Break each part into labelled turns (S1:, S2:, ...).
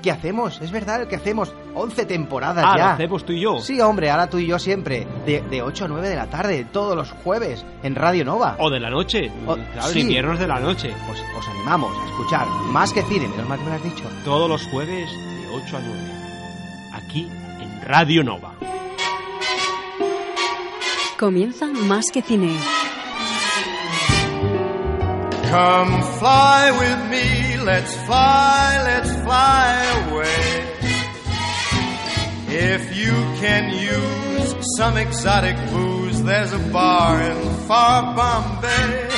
S1: que hacemos, es verdad, el que hacemos. 11 temporadas
S2: ah,
S1: ya.
S2: lo hacemos tú y yo.
S1: Sí, hombre, ahora tú y yo siempre. De, de 8 a 9 de la tarde, todos los jueves, en Radio Nova.
S2: O de la noche.
S1: O-
S2: claro,
S1: sí.
S2: de la noche.
S1: Pues os animamos a escuchar más que cine, menos mal que me lo has dicho.
S2: Todos los jueves de 8 a 9. Aquí en Radio Nova.
S3: Comienza Más que Cine.
S4: Come fly with me, let's fly, let's fly away. If you can use some exotic booze, there's a bar in far Bombay.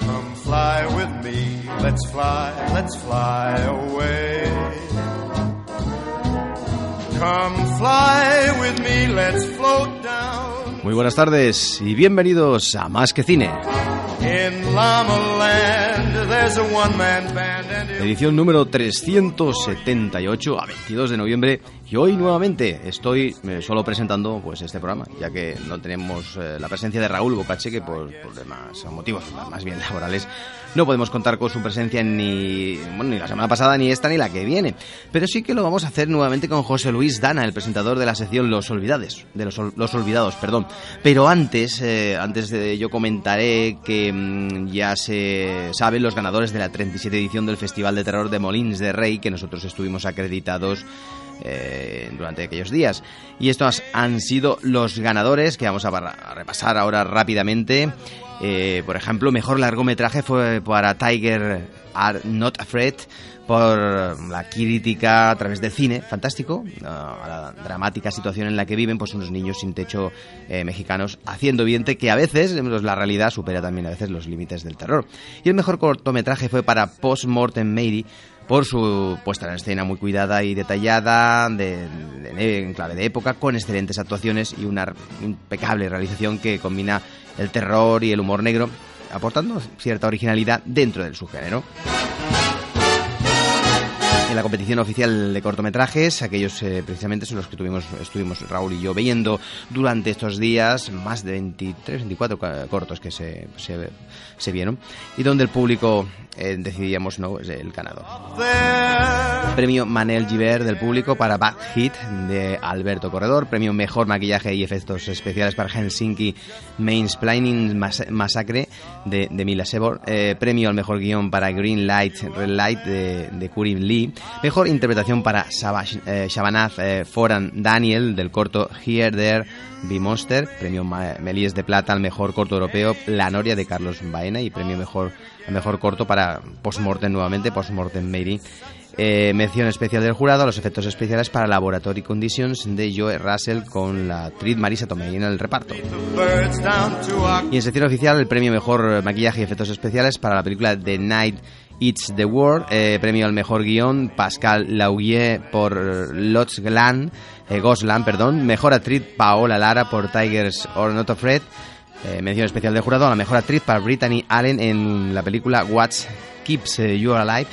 S4: Come fly with me, let's fly, let's fly away. Come fly with me, let's float down.
S1: Muy buenas tardes y bienvenidos a Más que Cine, Edición número 378 a 22 de noviembre hoy nuevamente estoy eh, solo presentando pues este programa, ya que no tenemos eh, la presencia de Raúl Bocache que por problemas motivos más bien laborales no podemos contar con su presencia ni, bueno, ni la semana pasada, ni esta, ni la que viene. Pero sí que lo vamos a hacer nuevamente con José Luis Dana, el presentador de la sección Los Olvidados. De los, Ol- los Olvidados, perdón. Pero antes, eh, antes de ello comentaré que mm, ya se saben los ganadores de la 37 edición del Festival de Terror de Molins de Rey, que nosotros estuvimos acreditados eh, durante aquellos días. Y estos han sido los ganadores que vamos a, repasar ahora rápidamente. Eh, por ejemplo, mejor largometraje fue para Tiger Are Not Afraid por la crítica a través del cine, fantástico, a la dramática situación en la que viven pues unos niños sin techo eh, mexicanos haciendo evidente que a veces pues, la realidad supera también a veces los límites del terror. Y el mejor cortometraje fue para Postmortem Mary por su puesta en escena muy cuidada y detallada, de, de- en clave de época, con excelentes actuaciones y una impecable realización que combina el terror y el humor negro, aportando cierta originalidad dentro del subgénero. En la competición oficial de cortometrajes, aquellos eh, precisamente son los que tuvimos, estuvimos Raúl y yo viendo durante estos días, más de 23, 24 ca- cortos que se, se, se vieron, y donde el público eh, decidíamos no es el ganador. Premio Manel Giver del público para Bad Hit de Alberto Corredor. Premio Mejor Maquillaje y Efectos Especiales para Helsinki Mansplaining Mas- Massacre de, de Mila Sebor. Eh, premio al Mejor Guión para Green Light, Red Light de, de Kurin Lee. Mejor Interpretación para Sabash- eh, Shabanath eh, Foran Daniel del corto Here, There, Be Monster. Premio Melies de Plata al Mejor Corto Europeo La Noria de Carlos Baena. Y premio Mejor, al mejor Corto para Postmortem nuevamente, Postmortem Mary. Eh, mención especial del jurado a los efectos especiales para Laboratory Conditions de Joe Russell con la actriz Marisa Tomei en el reparto. Y en sección oficial, el premio Mejor Maquillaje y Efectos Especiales para la película The Night It's the World. eh, premio al Mejor Guión, Pascal Laugier por Lots Glan, eh, Goslan, perdón. Mejor Actriz, Paola Lara por Tigers or Not Afraid. Eh, mención especial del jurado a la Mejor Actriz para Brittany Allen en la película What Keeps eh, You Alive.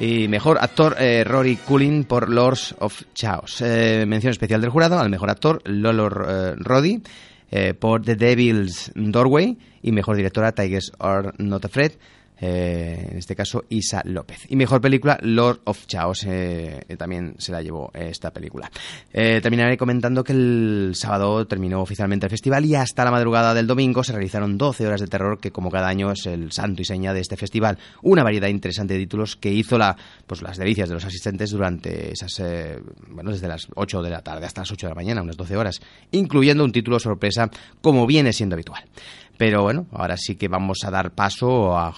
S1: Y mejor actor eh, Rory Cullen por Lords of Chaos. Mención especial del jurado al mejor actor Lolo Roddy por The Devil's Doorway. Y mejor directora Tigers Are Not Afraid. Eh, en este caso Isa López. Y mejor película Lord of Chaos. eh, eh, también se la llevó esta película. Terminaré comentando que el sábado terminó oficialmente el festival y hasta la madrugada del domingo se realizaron 12 horas de terror que como cada año es el santo y seña de este festival. Una variedad interesante de títulos que hizo pues, las delicias de los asistentes durante esas, bueno, desde las 8 de la tarde hasta las 8 de la mañana, unas 12 horas, incluyendo un título sorpresa como viene siendo habitual. Pero bueno, ahora sí que vamos a dar paso a,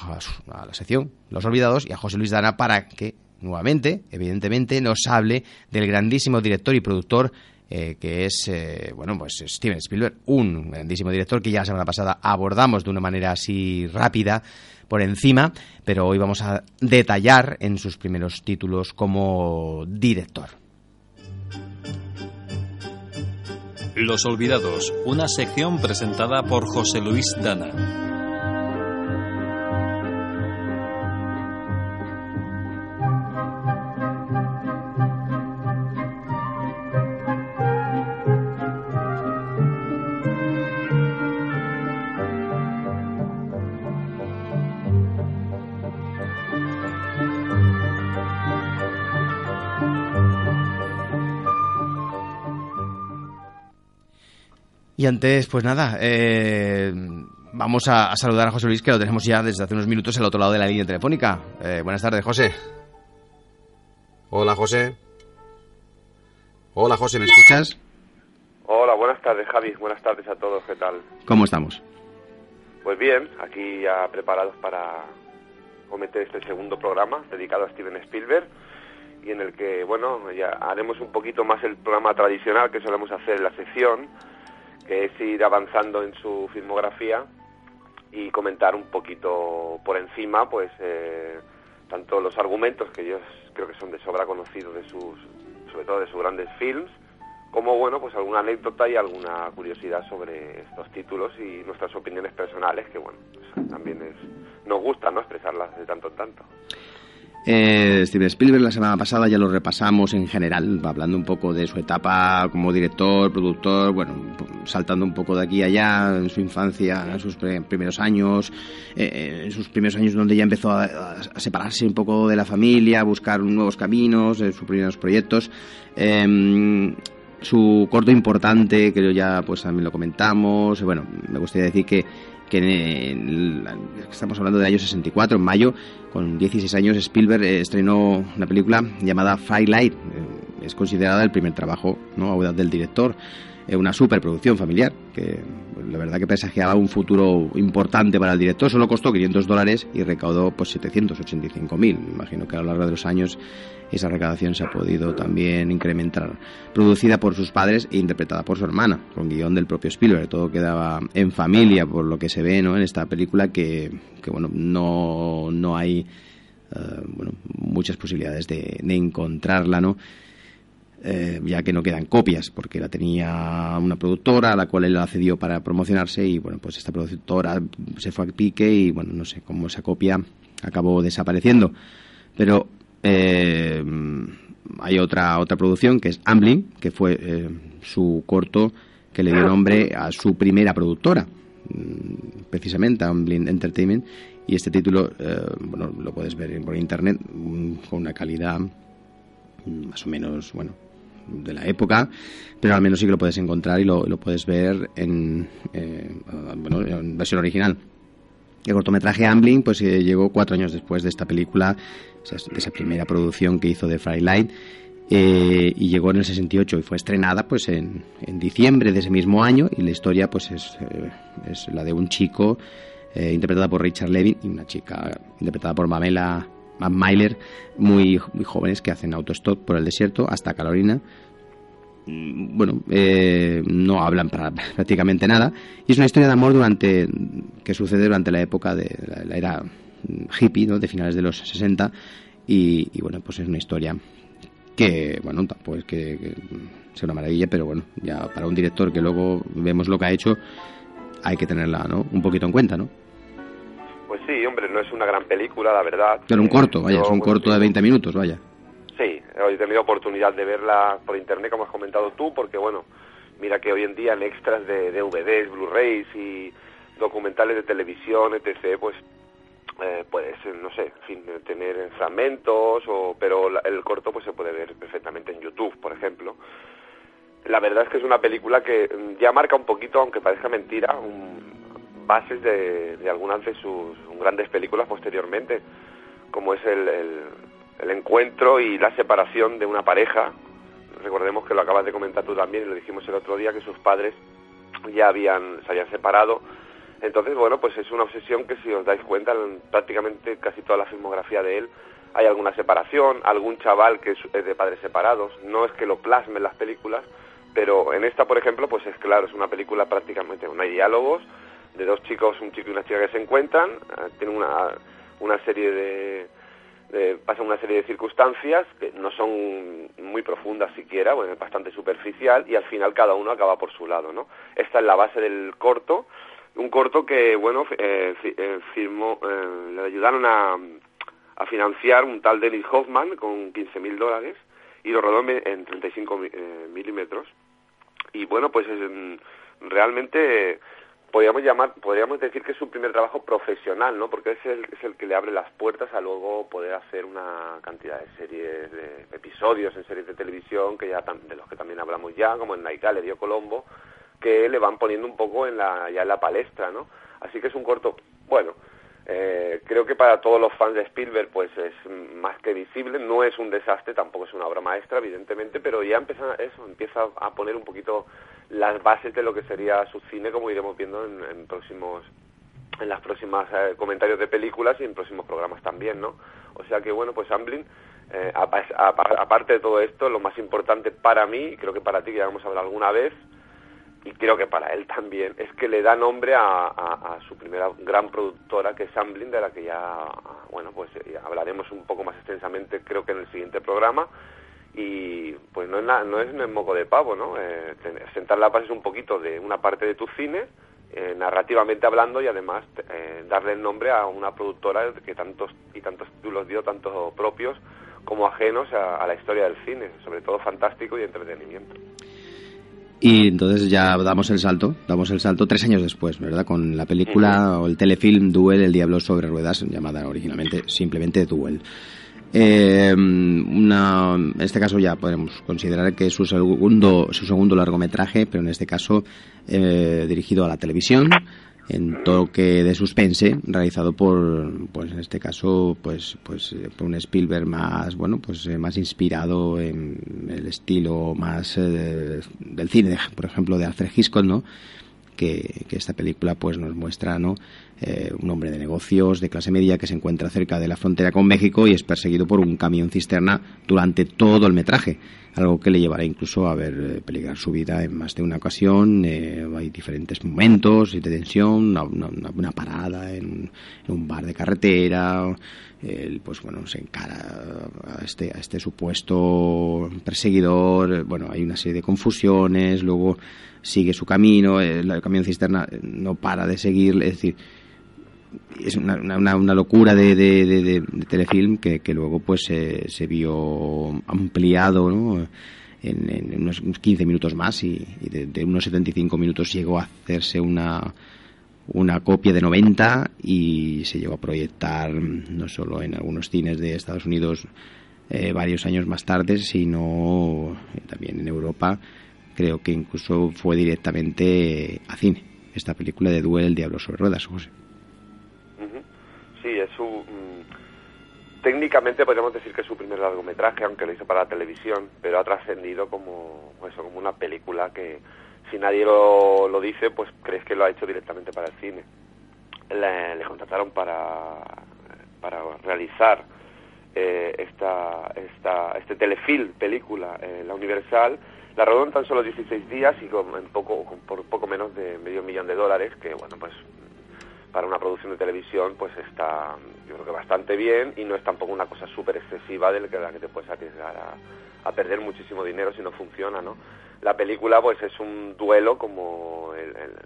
S1: la sección Los Olvidados y a José Luis Dana para que nuevamente, evidentemente, nos hable del grandísimo director y productor eh, que es, eh, bueno, pues Steven Spielberg, un grandísimo director que ya la semana pasada abordamos de una manera así rápida por encima, pero hoy vamos a detallar en sus primeros títulos como director.
S5: Los Olvidados, una sección presentada por José Luis Dana.
S1: Y antes, pues nada, eh, vamos a, saludar a José Luis, que lo tenemos ya desde hace unos minutos al otro lado de la línea telefónica. Eh, buenas tardes, José. Hola, José. Hola, José, ¿me escuchas?
S6: Hola, buenas tardes, Javi. Buenas tardes a todos. ¿Qué tal?
S1: ¿Cómo estamos?
S6: Pues bien, aquí ya preparados para cometer este segundo programa dedicado a Steven Spielberg y en el que, bueno, ya haremos un poquito más el programa tradicional que solemos hacer en la sección que es ir avanzando en su filmografía y comentar un poquito por encima, pues, eh, tanto los argumentos que yo creo que son de sobra conocidos de sus, sobre todo de sus grandes films, como bueno, pues alguna anécdota y alguna curiosidad sobre estos títulos y nuestras opiniones personales, que bueno, pues, también es, nos gusta, ¿no? Expresarlas de tanto en tanto.
S1: Eh, Steven Spielberg la semana pasada ya lo repasamos en general, hablando un poco de su etapa como director, productor, bueno, saltando un poco de aquí a allá, en su infancia, en sus primeros años, eh, en sus primeros años donde ya empezó a, separarse un poco de la familia, a buscar nuevos caminos, en sus primeros proyectos. Em, su corto importante, que ya pues también lo comentamos, bueno, me gustaría decir que que estamos hablando del año 64, en mayo, con 16 años, Spielberg eh, estrenó una película llamada Firelight. Eh, es considerada el primer trabajo ¿no? del director. Es una superproducción familiar que la verdad que presagiaba un futuro importante para el director. Solo costó 500 dólares y recaudó pues 785.000. Imagino que a lo largo de los años esa recaudación se ha podido también incrementar. Producida por sus padres e interpretada por su hermana, con guion del propio Spielberg. Todo quedaba en familia, por lo que se ve ¿no? en esta película, que, bueno, no, no hay eh, bueno, muchas posibilidades de, encontrarla, ¿no? Eh, ya que no quedan copias, porque la tenía una productora a la cual él la cedió para promocionarse y bueno, pues esta productora se fue a pique y bueno, no sé cómo esa copia acabó desapareciendo. Pero eh, hay otra, otra producción que es Amblin, que fue eh, su corto que le dio nombre a su primera productora, mm, precisamente Amblin Entertainment. Y este título, eh, bueno, lo puedes ver por internet mm, con una calidad mm, más o menos, bueno, de la época, pero al menos sí que lo puedes encontrar y lo, puedes ver en, bueno, en versión original. El cortometraje Ambling pues eh, llegó cuatro años después de esta película, de esa primera producción que hizo de Firelight, eh, y llegó en el 68 y fue estrenada pues en, diciembre de ese mismo año y la historia pues es, eh, es la de un chico interpretada por Richard Levin y una chica interpretada por Mamela Myler muy, muy jóvenes que hacen autostop por el desierto hasta Carolina Mm, bueno, eh, no hablan para prácticamente nada. Y es una historia de amor durante que sucede durante la época de la, era hippie, ¿no? de finales de los 60. Y, bueno, pues es una historia que, bueno, pues que, que sea una maravilla, pero bueno, ya para un director que luego vemos lo que ha hecho, hay que tenerla, ¿no? Un poquito en cuenta, ¿no?
S6: Sí, hombre, no es una gran película, la verdad.
S1: Pero un corto, vaya, es un corto de 20 minutos, vaya.
S6: Sí, he tenido oportunidad de verla por internet, como has comentado tú, porque bueno, mira que hoy en día en extras de DVDs, Blu-rays y documentales de televisión, etc., pues eh, puedes, no sé, en fin, tener fragmentos, o, pero el corto pues se puede ver perfectamente en YouTube, por ejemplo. La verdad es que es una película que mm, ya marca un poquito, aunque parezca mentira, bases de, de, algunas de sus grandes películas posteriormente, como es el, el encuentro y la separación de una pareja. Recordemos que lo acabas de comentar tú también y lo dijimos el otro día que sus padres ya habían se habían separado. Entonces, bueno, pues es una obsesión que si os dais cuenta, en prácticamente casi toda la filmografía de él hay alguna separación, algún chaval que es de padres separados. No es que lo plasme en las películas, pero en esta, por ejemplo, pues es claro, es una película prácticamente, no hay diálogos, de dos chicos, un chico y una chica que se encuentran, eh, tiene una, una serie de, eh, pasan una serie de circunstancias que no son muy profundas siquiera, bueno, es bastante superficial y al final cada uno acaba por su lado, ¿no? Esta es la base del corto, un corto que, bueno, eh, eh, firmó, eh, le ayudaron a, a financiar un tal Dennis Hoffman con 15.000 dólares y lo rodó en, en 35 mi- eh, milímetros. Y bueno, pues es, mm, realmente podríamos llamar, podríamos decir que es su primer trabajo profesional, ¿no? Porque es el, es el que le abre las puertas a luego poder hacer una cantidad de series, de episodios en series de televisión que ya de los que también hablamos ya, como en Naikal, Dio Colombo, que le van poniendo un poco en la, ya en la palestra, ¿no? Así que es un corto, bueno, eh, creo que para todos los fans de Spielberg pues es más que visible, no es un desastre, tampoco es una obra maestra evidentemente, pero ya empieza eso, empieza a poner un poquito las bases de lo que sería su cine como iremos viendo en, en próximos en las próximas eh, comentarios de películas y en próximos programas también, ¿no? O sea que bueno, pues Amblin eh, apa- apa- aparte de todo esto, lo más importante para mí, creo que para ti que ya hemos hablado alguna vez, y creo que para él también, es que le da nombre a, su primera gran productora, que es Amblin, de la que ya, bueno, pues eh, hablaremos un poco más extensamente, creo que en el siguiente programa. Y pues no es, no es, es moco de pavo, ¿no? Eh, sentar las bases un poquito de una parte de tu cine, eh, narrativamente hablando, y además eh, darle el nombre a una productora que tantos y tantos títulos dio, tanto propios como ajenos a, a la historia del cine, sobre todo fantástico y entretenimiento.
S1: Y entonces ya damos el salto, damos el salto tres años después, ¿verdad? Con la película o el telefilm Duel, el diablo sobre ruedas, llamada originalmente simplemente Duel. Eh, una, en este caso ya podemos considerar que es su segundo, su segundo largometraje, pero en este caso eh, dirigido a la televisión, en toque de suspense, realizado por, pues en este caso, pues, pues eh, por un Spielberg más, bueno, pues eh, más inspirado en el estilo más eh, del cine, por ejemplo, de Alfred Hitchcock, ¿no? Que, que esta película pues nos muestra no Eh, un hombre de negocios de clase media que se encuentra cerca de la frontera con México y es perseguido por un camión cisterna durante todo el metraje algo que le llevará incluso a ver eh, peligrar su vida en más de una ocasión. Eh, hay diferentes momentos de tensión una, parada en, un bar de carretera él pues bueno se encara a este a este supuesto perseguidor eh, bueno hay una serie de confusiones luego sigue su camino eh, el camión cisterna no para de seguir es decir es una, una- una- locura de, de- de- telefilm que, que luego pues se se vio ampliado ¿no? en, unos 15 minutos más y, de, unos 75 minutos llegó a hacerse una una copia de 90 y se llegó a proyectar no solo en algunos cines de Estados Unidos eh, varios años más tarde, sino eh, también en Europa. Creo que incluso fue directamente a cine. Esta película de Duel, el diablo sobre ruedas, José.
S6: Sí, es su... mm, técnicamente podríamos decir que es su primer largometraje, aunque lo hizo para la televisión, pero ha trascendido como, eso, como una película que si nadie lo, lo dice, pues crees que lo ha hecho directamente para el cine. Le, le contrataron para, para realizar eh, esta, esta, este telefilm, película, eh, La Universal, la rodó en tan solo 16 días y con, en poco, con- por poco menos de medio millón de dólares, que bueno, pues para una producción de televisión pues está yo creo que bastante bien y no es tampoco una cosa súper excesiva de la que, te puedes arriesgar a, perder muchísimo dinero si no funciona, ¿no? La película pues es un duelo como el, el-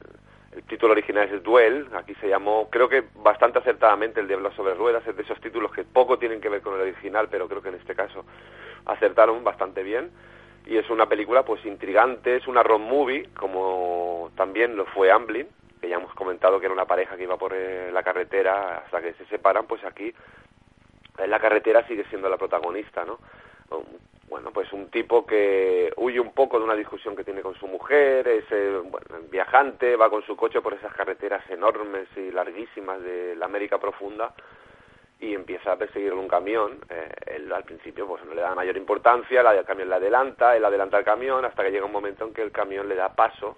S6: el título original es Duel, aquí se llamó, creo que bastante acertadamente El Diablo sobre Ruedas, es de esos títulos que poco tienen que ver con el original, pero creo que en este caso acertaron bastante bien. Y es una película pues intrigante, es una road movie, como también lo fue Amblin, que ya hemos comentado que era una pareja que iba por eh, la carretera hasta que se separan, pues aquí en la carretera sigue siendo la protagonista, ¿no? Um, Bueno, pues un tipo que huye un poco de una discusión que tiene con su mujer, es eh, viajante, va con su coche por esas carreteras enormes y larguísimas de la América profunda y empieza a perseguirle un camión. Eh, él al principio pues no le da mayor importancia, la, el camión le adelanta, él adelanta el camión hasta que llega un momento en que el camión le da paso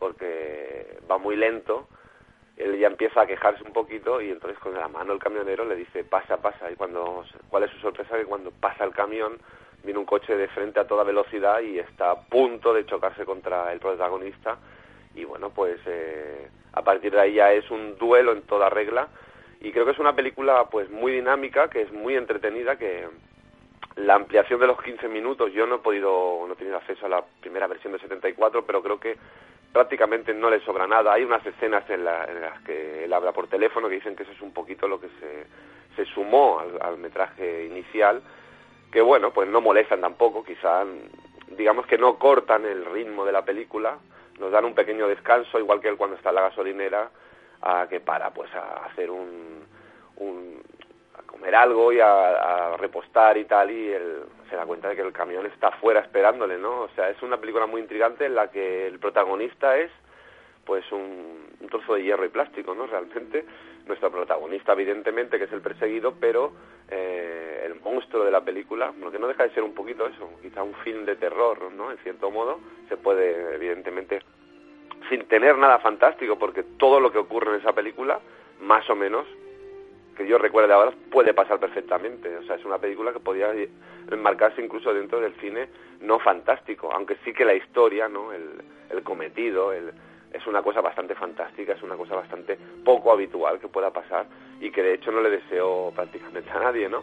S6: porque va muy lento él ya empieza a quejarse un poquito y entonces con la mano el camionero le dice pasa, pasa y cuando cuál es su sorpresa que cuando pasa el camión viene un coche de frente a toda velocidad y está a punto de chocarse contra el protagonista. Y bueno pues eh, a partir de ahí ya es un duelo en toda regla. Y creo que es una película pues muy dinámica, que es muy entretenida, que la ampliación de los 15 minutos, yo no he podido, no he tenido acceso a la primera versión de 74, pero creo que prácticamente no le sobra nada. Hay unas escenas en, las que él habla por teléfono que dicen que eso es un poquito lo que se, se sumó al, metraje inicial, que bueno, pues no molestan tampoco, quizá digamos que no cortan el ritmo de la película, nos dan un pequeño descanso, igual que él cuando está en la gasolinera, a que para pues a hacer un, un a comer algo y a, repostar y tal y se da cuenta de que el camión está afuera esperándole, ¿no? O sea, es una película muy intrigante en la que el protagonista es pues un, un trozo de hierro y plástico, ¿no? Realmente nuestro protagonista, evidentemente, que es el perseguido, pero eh, el monstruo de la película, lo que no deja de ser un poquito eso, quizá un film de terror, ¿no? En cierto modo, se puede, evidentemente, sin tener nada fantástico, porque todo lo que ocurre en esa película, más o menos, que yo recuerde ahora, puede pasar perfectamente. O sea, es una película que podría enmarcarse incluso dentro del cine no fantástico, aunque sí que la historia, ¿no? El, el cometido, el, es una cosa bastante fantástica, es una cosa bastante poco habitual que pueda pasar y que de hecho no le deseo prácticamente a nadie, ¿no?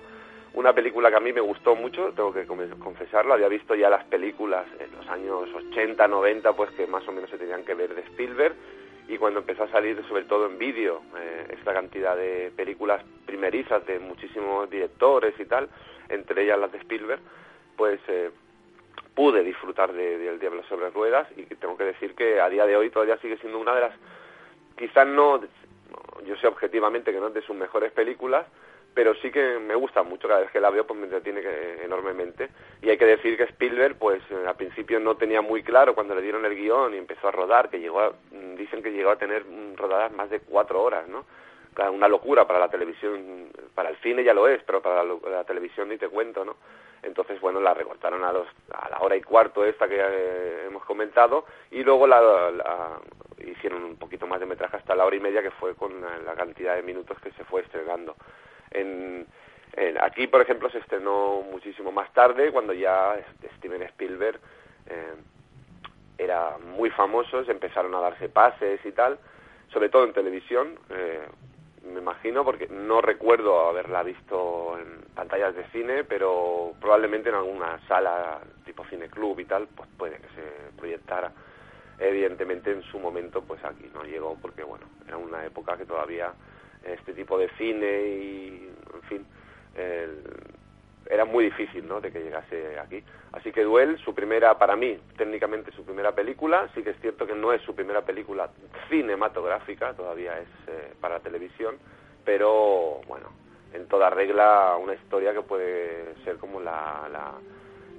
S6: Una película que a mí me gustó mucho, tengo que confesarlo, había visto ya las películas en los años 80, 90, pues que más o menos se tenían que ver de Spielberg y cuando empezó a salir sobre todo en vídeo eh, esta cantidad de películas primerizas de muchísimos directores y tal, entre ellas las de Spielberg, pues eh, pude disfrutar de, El Diablo sobre Ruedas y tengo que decir que a día de hoy todavía sigue siendo una de las, quizás no, yo sé objetivamente que no es de sus mejores películas, pero sí que me gusta mucho, cada vez que la veo pues me entretiene enormemente. Y hay que decir que Spielberg, pues al principio no tenía muy claro cuando le dieron el guion y empezó a rodar, que llegó dicen que llegó a tener rodadas más de cuatro horas, ¿no? Una locura para la televisión, para el cine ya lo es, pero para la televisión ni te cuento, ¿no? entonces bueno la recortaron a los a la hora y cuarto esta que eh, hemos comentado y luego la, hicieron un poquito más de metraje hasta la hora y media que fue con la, cantidad de minutos que se fue estrenando en, aquí por ejemplo se estrenó muchísimo más tarde cuando ya Steven Spielberg eh, era muy famoso empezaron a darse pases y tal sobre todo en televisión eh, me imagino, porque no recuerdo haberla visto en pantallas de cine, pero probablemente en alguna sala tipo cine club y tal, pues puede que se proyectara. Evidentemente en su momento pues aquí no llegó porque bueno, era una época que todavía este tipo de cine y en fin, era muy difícil ¿no? de que llegase aquí. Así que Duel, su primera, para mí, técnicamente su primera película, sí que es cierto que no es su primera película cinematográfica, todavía es eh, para televisión, pero bueno, en toda regla una historia que puede ser como la, la,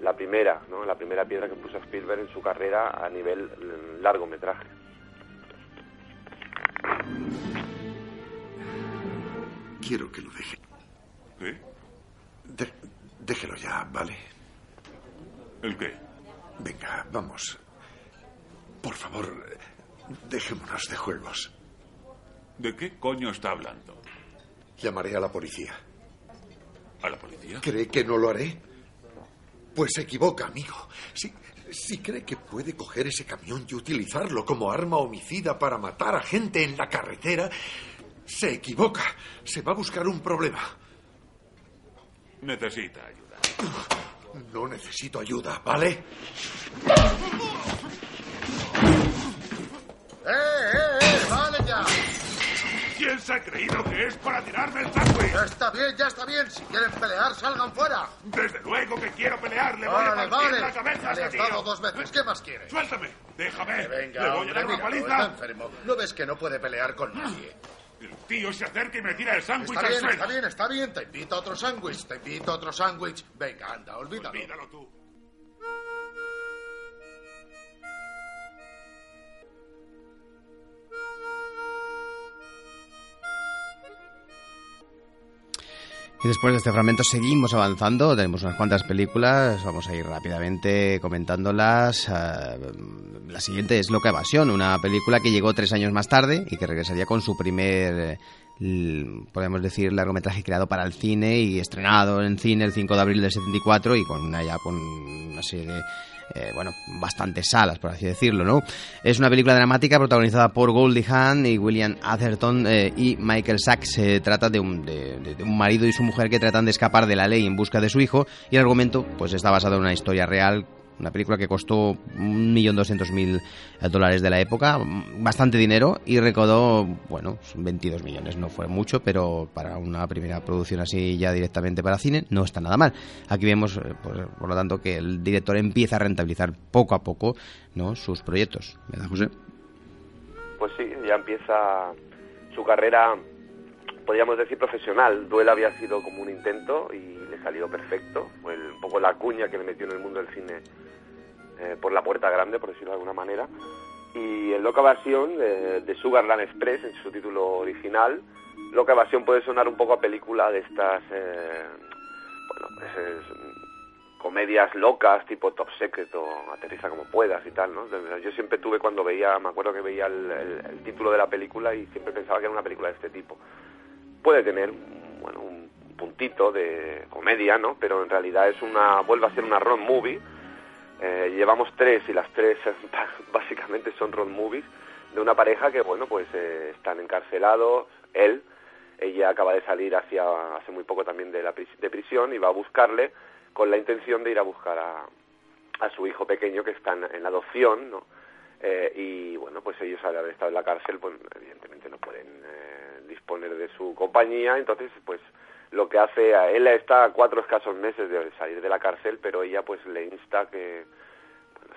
S6: la primera, ¿no? la primera piedra que puso Spielberg en su carrera a nivel mm, largometraje.
S7: Quiero que lo deje.
S8: ¿Eh?
S7: Déjelo ya, ¿vale?
S8: ¿El qué?
S7: Venga, vamos. Por favor, dejémonos de juegos.
S8: ¿De qué coño está hablando?
S7: Llamaré a la policía.
S8: ¿A la policía?
S7: ¿Cree que no lo haré? Pues se equivoca, amigo. Si, si cree que puede coger ese camión y utilizarlo como arma homicida para matar a gente en la carretera, se equivoca. Se va a buscar un problema.
S8: Necesita ayuda.
S7: No necesito ayuda, ¿vale?
S9: ¡Eh, eh, eh! ¡Vale ya!
S8: ¿Quién se ha creído que es para tirarme el sándwich?
S9: Ya está bien, ya está bien. Si quieren pelear, salgan fuera.
S8: Desde luego que quiero pelear. Le voy a partir
S9: vale.
S8: la cabeza
S9: Le
S8: a
S9: has dado dos veces. ¿Qué más quieres?
S8: Suéltame. Déjame.
S9: Venga,
S8: Le voy
S9: hombre,
S8: a dar una paliza.
S9: está enfermo. ¿No ves que no puede pelear con nadie?
S8: El tío se acerca y me tira el sándwich
S9: Está
S8: al
S9: bien,
S8: suelo.
S9: está bien, está bien. Te invito a otro sándwich. Te invito a otro sándwich. Venga, anda, olvídalo.
S8: Olvídalo tú.
S1: Y después de este fragmento seguimos avanzando, tenemos unas cuantas películas, vamos a ir rápidamente comentándolas. Eh, la siguiente es Loca Evasión, una película que llegó tres años más tarde y que regresaría con su primer podemos decir, largometraje creado para el cine y estrenado en cine el 5 de abril del 74 y con una, ya con una serie de eh, bueno, bastantes salas, por así decirlo, ¿no? Es una película dramática protagonizada por Goldie Hawn y William Atherton eh, y Michael Sachs. Se trata de un, de, un marido y su mujer que tratan de escapar de la ley en busca de su hijo y el argumento pues está basado en una historia real una película que costó 1.200.000 dólares de la época, bastante dinero, y recaudó, bueno, 22 millones. No fue mucho, pero para una primera producción así ya directamente para cine, no está nada mal. Aquí vemos, eh, por lo tanto, que el director empieza a rentabilizar poco a poco ¿no? sus proyectos. ¿Verdad, José?
S6: Pues sí, ya empieza su carrera, podríamos decir, profesional. Duel había sido como un intento y le salió perfecto. Un poco la cuña que le metió en el mundo del cine eh, por la puerta grande, por decirlo de alguna manera. Y en Loca Evasión, de Sugarland Express, en su título original, Loca Evasión puede sonar un poco a película de estas, eh, bueno, pues comedias locas, tipo Top Secret o Aterriza como puedas y tal, ¿no? Yo siempre tuve cuando veía, me acuerdo que veía el, título de la película y siempre pensaba que era una película de este tipo. Puede tener, bueno, un puntito de comedia, ¿no? Pero en realidad es una, vuelve a ser una road movie eh, llevamos tres y las tres básicamente son road movies de una pareja que, bueno, pues eh, están encarcelados, él, ella acaba de salir hacia, hace muy poco también de, la de prisión y va a buscarle con la intención de ir a buscar a, a su hijo pequeño que está en, adopción, ¿no? Eh, y bueno, pues ellos al haber estado en la cárcel, pues evidentemente no pueden disponer de su compañía, entonces pues lo que hace, a él está a cuatro escasos meses de salir de la cárcel, pero ella pues le insta que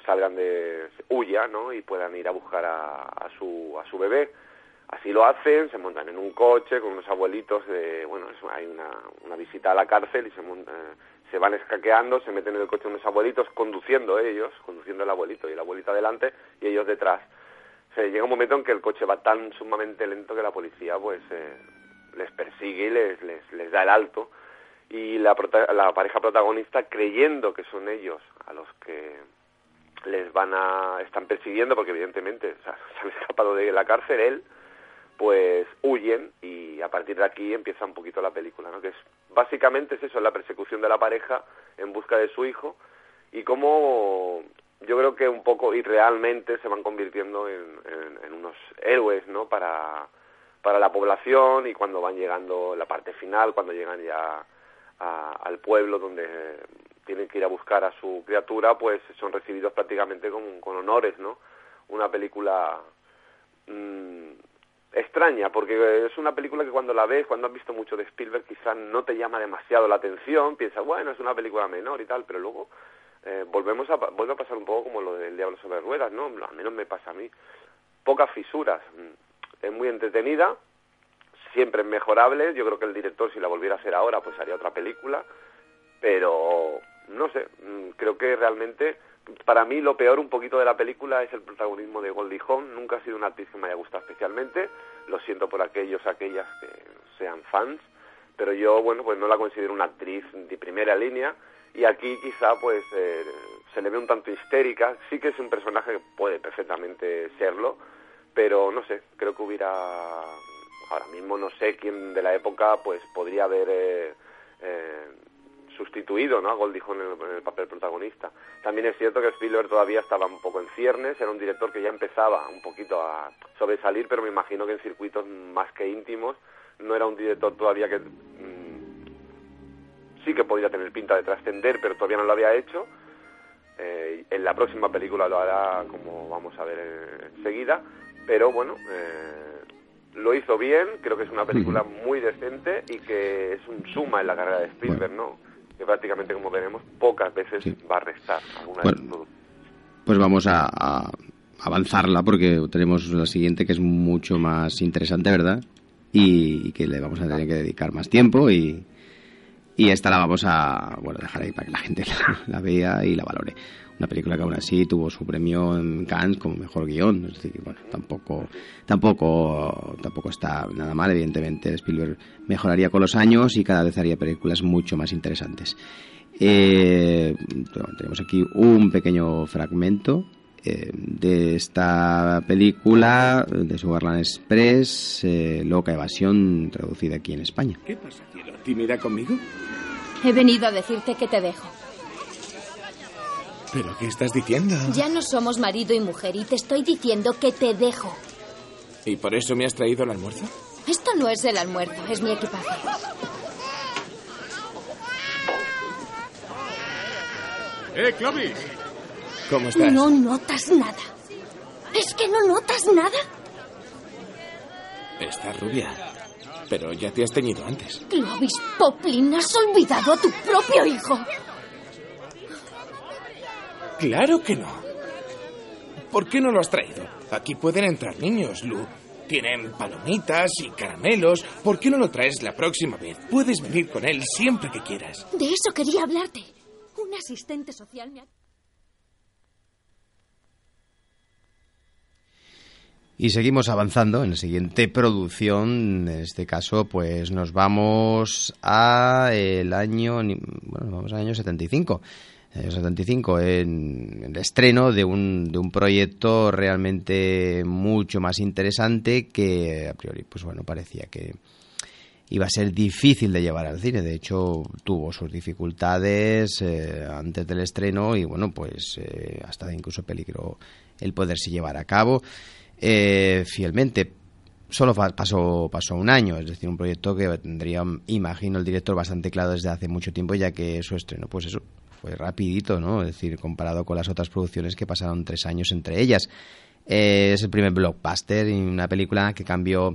S6: salgan de, huya, ¿no? Y puedan ir a buscar a, su, a su bebé. Así lo hacen, se montan en un coche con unos abuelitos, de, bueno, hay una, una visita a la cárcel y se, se van escaqueando, se meten en el coche unos abuelitos, conduciendo ellos, conduciendo el abuelito y la abuelita adelante y ellos detrás. se llega un momento en que el coche va tan sumamente lento que la policía pues eh, les persigue y les, les, les da el alto. Y la, la pareja protagonista creyendo que son ellos a los que les van a están persiguiendo porque evidentemente se han escapado de la cárcel él pues huyen y a partir de aquí empieza un poquito la película no que es básicamente es eso la persecución de la pareja en busca de su hijo y cómo yo creo que un poco y realmente se van convirtiendo en, en, en unos héroes no para para la población y cuando van llegando la parte final, cuando llegan ya al pueblo donde tienen que ir a buscar a su criatura, pues son recibidos prácticamente con, con honores, ¿no? Una película mm, extraña, porque es una película que cuando la ves, cuando has visto mucho de Spielberg, quizás no te llama demasiado la atención, piensas, bueno, es una película menor y tal, pero luego eh, volvemos a, vuelve a pasar un poco como lo del Diablo sobre Ruedas, ¿no? Al menos me pasa a mí. Pocas fisuras, es muy entretenida, siempre es mejorable. Yo creo que el director, si la volviera a hacer ahora, pues haría otra película. Pero, no sé, mm, creo que realmente, para mí lo peor un poquito de la película es el protagonismo de Goldie Hawn. Nunca ha sido una actriz que me haya gustado especialmente. Lo siento por aquellos, aquellas que sean fans. Pero yo, bueno, pues no la considero una actriz de primera línea. Y aquí quizá, pues, eh, se le ve un tanto histérica. Sí que es un personaje que puede perfectamente serlo pero no sé, creo que hubiera ahora mismo no sé quién de la época pues podría haber eh, eh, sustituido ¿no? a Goldie en el, papel protagonista. También es cierto que Spielberg todavía estaba un poco en ciernes, era un director que ya empezaba un poquito a sobresalir, pero me imagino que en circuitos más que íntimos no era un director todavía que mm, sí que podía tener pinta de trascender, pero todavía no lo había hecho. Eh, en la próxima película lo hará, como vamos a ver enseguida pero bueno, eh, lo hizo bien, creo que es una película muy decente y que es un suma en la carrera de Spielberg, ¿no? Que prácticamente, como veremos, pocas veces va a restar alguna bueno,
S1: Pues vamos a, avanzarla porque tenemos la siguiente que es mucho más interesante, ¿verdad? Y, que le vamos a tener que dedicar más tiempo y, y esta la vamos a bueno dejar ahí para que la gente la vea y la valore una película que aún así tuvo su premio en Cannes como mejor guion. Es decir, bueno, tampoco, tampoco, tampoco está nada mal. Evidentemente, Spielberg mejoraría con los años y cada vez haría películas mucho más interesantes. Eh, tenemos aquí un pequeño fragmento eh, de esta película, de Sugarland Express, eh, Loca Evasión, traducida aquí en España.
S10: ¿Qué pasa, cielo? ¿Tímida conmigo?
S11: He venido a decirte que te dejo.
S10: ¿Pero qué estás diciendo?
S11: Ya no somos marido y mujer y te estoy diciendo que te dejo.
S10: ¿Y por eso me has traído el almuerzo?
S11: Esto no es el almuerzo, es mi equipaje.
S8: ¡Eh, Clovis!
S10: ¿Cómo estás?
S11: No notas nada. ¿Es que no notas nada?
S10: Estás rubia. Pero ya te has teñido antes.
S11: Clovis Poplin, has olvidado a tu propio hijo.
S10: Claro que no. ¿Por qué no lo has traído? Aquí pueden entrar niños, Lu. Tienen palomitas y caramelos. ¿Por qué no lo traes la próxima vez? Puedes venir con él siempre que quieras.
S11: De eso quería hablarte. Un asistente social me ha...
S1: Y seguimos avanzando en la siguiente producción. En este caso, pues nos vamos a el año, bueno, vamos al año 75. El 75 en el estreno de un, de un proyecto realmente mucho más interesante que a priori, pues bueno, parecía que iba a ser difícil de llevar al cine. De hecho, tuvo sus dificultades eh, antes del estreno y bueno, pues eh, hasta incluso peligró el poderse llevar a cabo eh, fielmente. Solo pasó, pasó un año, es decir, un proyecto que tendría, imagino, el director bastante claro desde hace mucho tiempo, ya que su estreno, pues eso, fue rapidito, ¿no? Es decir, comparado con las otras producciones que pasaron tres años entre ellas. Eh, es el primer blockbuster y una película que cambió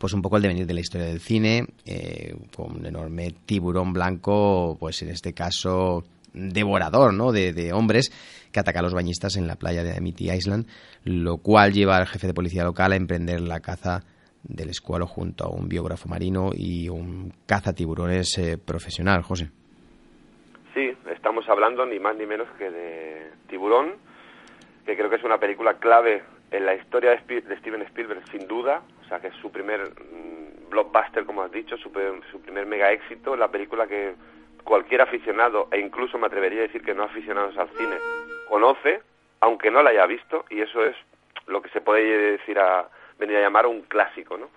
S1: pues un poco el devenir de la historia del cine, eh, con un enorme tiburón blanco, pues en este caso devorador, ¿no? De, hombres que ataca a los bañistas en la playa de Amity Island, lo cual lleva al jefe de policía local a emprender la caza del escualo junto a un biógrafo marino y un caza tiburones eh, profesional, José.
S6: Sí, estamos hablando ni más ni menos que de Tiburón, que creo que es una película clave en la historia de, Sp de Steven Spielberg, sin duda, o sea que es su primer mmm, blockbuster, como has dicho, su, su primer mega éxito, la película que cualquier aficionado, e incluso me atrevería a decir que no aficionados al cine, conoce, aunque no la haya visto, y eso es lo que se puede decir a venir a llamar un clásico, ¿no?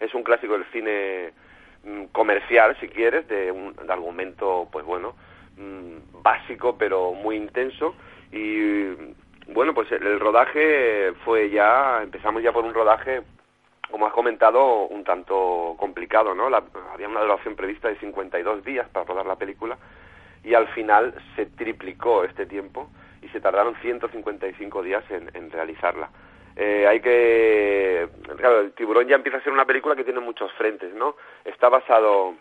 S6: Es un clásico del cine mmm, comercial, si quieres, de un de argumento, pues bueno, mmm, básico pero muy intenso y bueno, pues el, rodaje fue ya, empezamos ya por un rodaje como has comentado, un tanto complicado, ¿no? La, había una duración prevista de 52 días para rodar la película y al final se triplicó este tiempo y se tardaron 155 días en, en realizarla. Eh, hay que... Claro, el tiburón ya empieza a ser una película que tiene muchos frentes, ¿no? Está basado...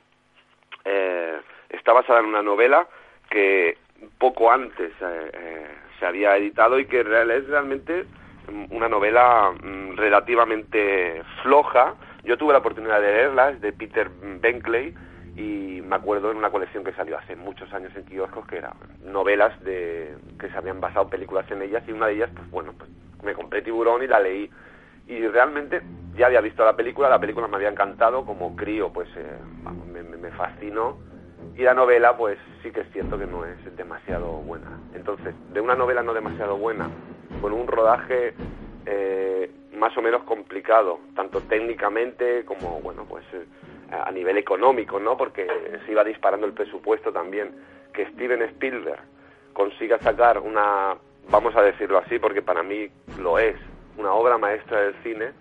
S6: Eh, está basada en una novela que poco antes eh, eh, se había editado y que es realmente una novela mm, relativamente floja. Yo tuve la oportunidad de leerla, es de Peter Benkley, y me acuerdo en una colección que salió hace muchos años en kioscos, que eran novelas de que se habían basado películas en ellas, y una de ellas, pues bueno, pues me compré Tiburón y la leí. Y realmente ya había visto la película, la película me había encantado, como crío, pues eh, me, me fascinó, y la novela, pues sí que es cierto que no es demasiado buena. Entonces, de una novela no demasiado buena, con un rodaje eh, más o menos complicado, tanto técnicamente como, bueno, pues eh, a nivel económico, ¿no? Porque se iba disparando el presupuesto también. Que Steven Spielberg consiga sacar una, vamos a decirlo así, porque para mí lo es, una obra maestra del cine,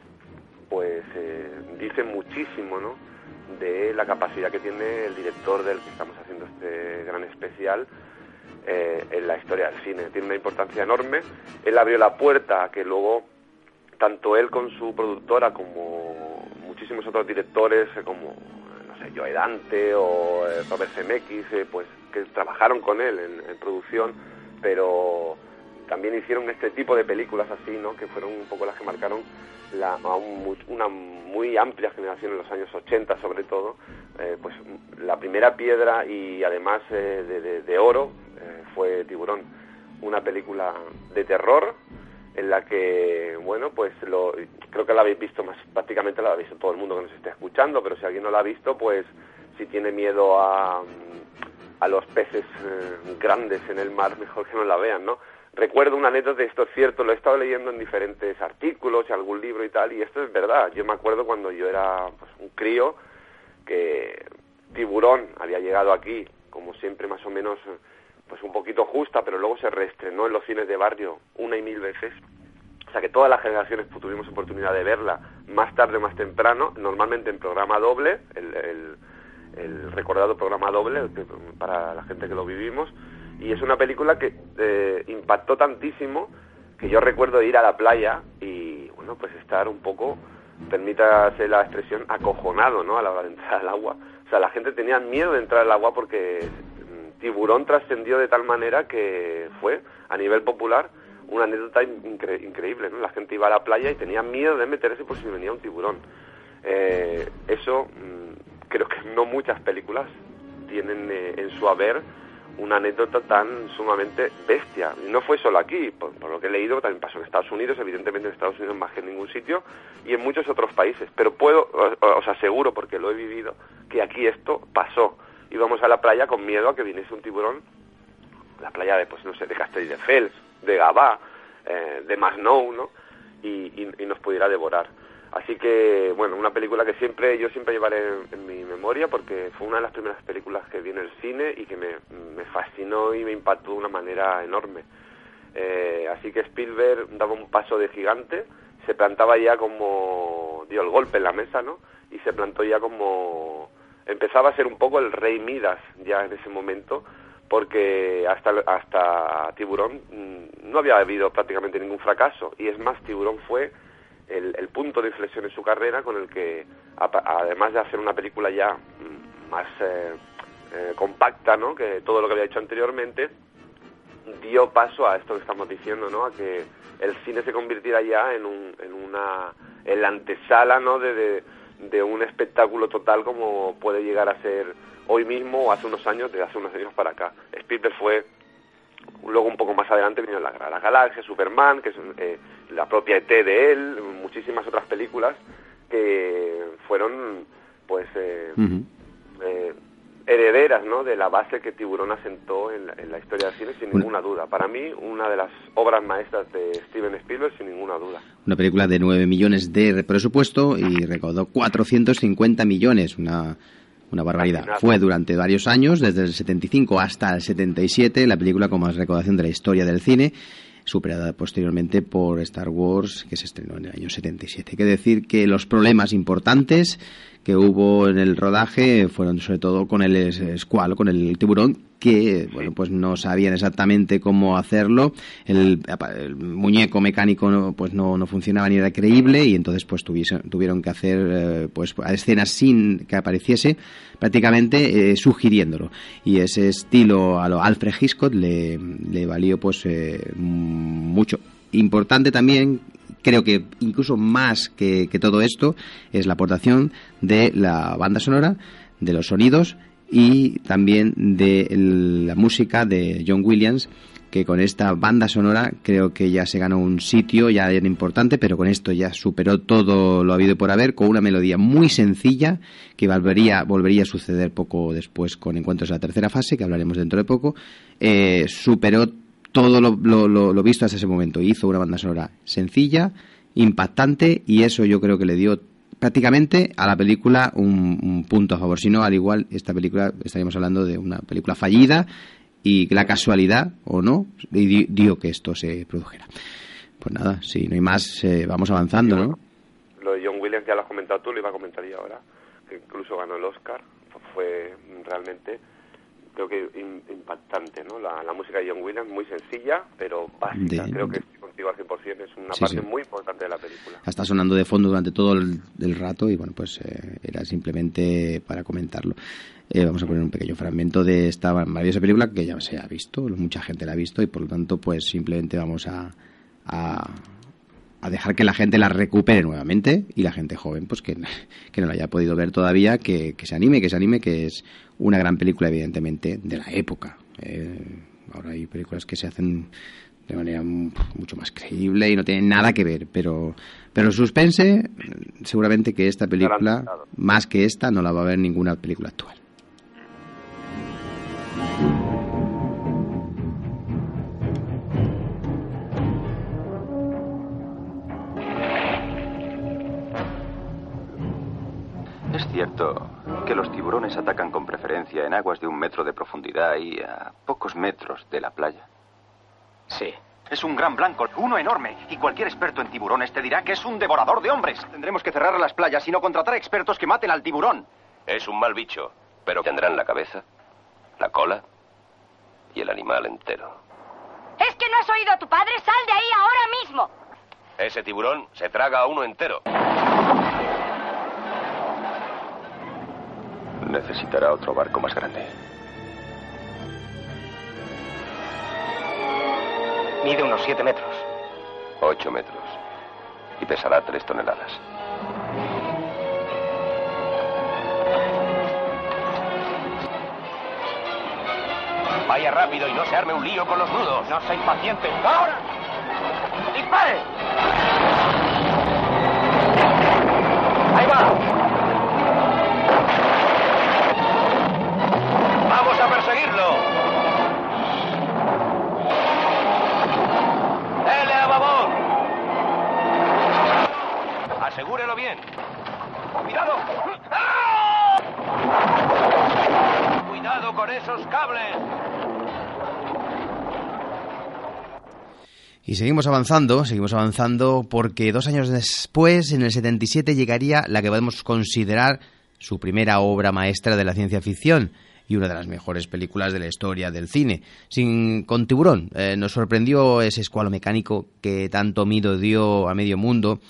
S6: pues eh, dice muchísimo, ¿no? De la capacidad que tiene el director del que estamos haciendo este gran especial eh, en la historia del cine. Tiene una importancia enorme. Él abrió la puerta a que luego, tanto él con su productora como muchísimos otros directores, eh, como, no sé, Joe Dante o eh, Robert Zemeckis, pues que trabajaron con él en producción, pero también hicieron este tipo de películas así, ¿no? Que fueron un poco las que marcaron la, una muy amplia generación en los años 80 sobre todo, eh, pues la primera piedra y además eh, de, oro eh, fue Tiburón, una película de terror en la que, bueno, pues lo, creo que la habéis visto más, prácticamente la ha visto todo el mundo que nos esté escuchando, pero si alguien no la ha visto, pues si tiene miedo a, a los peces grandes en el mar, mejor que no la vean, ¿no? Recuerdo una anécdota, esto es cierto, lo he estado leyendo en diferentes artículos y algún libro y tal, y esto es verdad. Yo me acuerdo cuando yo era pues, un crío que Tiburón había llegado aquí, como siempre más o menos pues un poquito justa, pero luego se reestrenó en los cines de barrio una y mil veces. O sea que todas las generaciones tuvimos oportunidad de verla más tarde o más temprano, normalmente en programa doble, el, el, el recordado programa doble para la gente que lo vivimos, y es una película que eh, impactó tantísimo que yo recuerdo ir a la playa y bueno pues estar un poco permítase la expresión acojonado no a la hora de entrar al agua. O sea la gente tenía miedo de entrar al agua porque mm, tiburón trascendió de tal manera que fue a nivel popular una anécdota increíble la gente iba a la playa y tenía miedo de meterse por si venía un tiburón. Eh, eso mm, creo que no muchas películas tienen eh, en su haber una anécdota tan sumamente bestia. No fue solo aquí, por, lo que he leído, también pasó en Estados Unidos, evidentemente en Estados Unidos más que en ningún sitio, y en muchos otros países. Pero puedo, os, aseguro, porque lo he vivido, que aquí esto pasó. Íbamos a la playa con miedo a que viniese un tiburón, la playa de, pues no sé, de Castelldefels, de Gabá, eh, de Masnou, ¿no? y nos pudiera devorar. Así que, bueno, una película que siempre yo siempre llevaré en, mi memoria porque fue una de las primeras películas que vi en el cine y que me, fascinó y me impactó de una manera enorme. Eh, así que Spielberg daba un paso de gigante, se plantaba ya como, dio el golpe en la mesa, ¿no? Y se plantó ya como, empezaba a ser un poco el rey Midas ya en ese momento, porque hasta, hasta Tiburón mm, no había habido prácticamente ningún fracaso, y es más, Tiburón fue el, punto de inflexión en su carrera con el que, además de hacer una película ya más eh, eh, compacta ¿no? que todo lo que había hecho anteriormente, dio paso a esto que estamos diciendo, ¿no? a que el cine se convirtiera ya en, un, en una en la antesala ¿no? de, de, un espectáculo total como puede llegar a ser hoy mismo o hace unos años, de hace unos años para acá. Spielberg fue Luego un poco más adelante vino La, la Galaxia, Superman, que es eh, la propia ET de él, muchísimas otras películas que fueron pues eh, eh, herederas ¿no? de la base que Tiburón asentó en la, historia del cine sin ninguna duda. Para mí, una de las obras maestras de Steven Spielberg sin ninguna duda.
S1: Una película de 9 millones de presupuesto y recaudó 450 millones, una una barbaridad. Fue durante varios años, desde el 75 hasta el 77, la película con más recaudación de la historia del cine, superada posteriormente por Star Wars, que se estrenó en el año 77. Hay que decir que los problemas importantes que hubo en el rodaje fueron sobre todo con el escualo, con el tiburón, que bueno pues no sabían exactamente cómo hacerlo. El, muñeco mecánico pues no, no, funcionaba ni era creíble y entonces pues tuvieron que hacer eh, pues escenas sin que apareciese prácticamente eh, sugiriéndolo. Y ese estilo a lo Alfred Hitchcock le, le valió pues eh, mucho. Importante también creo que incluso más que, que todo esto es la aportación de la banda sonora de los sonidos y también de la música de John Williams que con esta banda sonora creo que ya se ganó un sitio, ya era importante, pero con esto ya superó todo lo habido por haber, con una melodía muy sencilla que volvería, volvería a suceder poco después con Encuentros de la tercera fase, que hablaremos dentro de poco, eh, superó todo lo, lo, visto hasta ese momento. Hizo una banda sonora sencilla, impactante, y eso yo creo que le dio prácticamente a la película un, punto a favor. Si no, al igual, esta película estaríamos hablando de una película fallida y la casualidad, o no, dio que esto se produjera. Pues nada, si no hay más, eh, vamos avanzando, ¿no?
S6: Lo de John Williams ya lo has comentado tú, lo iba a comentar yo ahora, que incluso ganó el Oscar. Fue realmente creo que impactante, ¿no? La, música de John Williams, muy sencilla, pero básica. creo que contigo al 100%, es una parte muy importante de la película.
S1: Está sonando de fondo durante todo el, rato y, bueno, pues eh, era simplemente para comentarlo. Eh, vamos a poner un pequeño fragmento de esta maravillosa película que ya se ha visto, mucha gente la ha visto y, por lo tanto, pues simplemente vamos a, a a dejar que la gente la recupere nuevamente y la gente joven, pues que, que no la haya podido ver todavía, que, que, se anime, que se anime, que es una gran película, evidentemente, de la época. Eh, ahora hay películas que se hacen de manera mucho más creíble y no tiene nada que ver. Pero, pero suspense, seguramente que esta película, más que esta, no la va a ver ninguna película actual.
S12: Es cierto que los tiburones atacan con preferencia en aguas de un metro de profundidad y a pocos metros de la playa.
S13: Sí. Es un gran blanco, uno enorme, y cualquier experto en tiburones te dirá que es un devorador de hombres. Tendremos que cerrar las playas y no contratar expertos que maten al tiburón.
S12: Es un mal bicho, pero tendrán la cabeza, la cola y el animal entero.
S14: ¿Es que no has oído a tu padre? Sal de ahí ahora mismo.
S12: Ese tiburón se traga a uno entero. Necesitará otro barco más grande.
S13: Mide unos siete metros.
S12: Ocho metros. Y pesará tres toneladas.
S13: Vaya rápido y no se arme un lío con los nudos. No sea impaciente. ¡Ahora! ¡Dispare! ¡Ahí va! Asegúrelo bien. ¡Cuidado! ¡Cuidado con esos cables!
S1: Y seguimos avanzando, seguimos avanzando porque dos años después, en el 77, llegaría la que podemos considerar su primera obra maestra de la ciencia ficción y una de las mejores películas de la historia del cine. Sin, con Tiburón eh, nos sorprendió ese escualo mecánico que tanto miedo dio a medio mundo,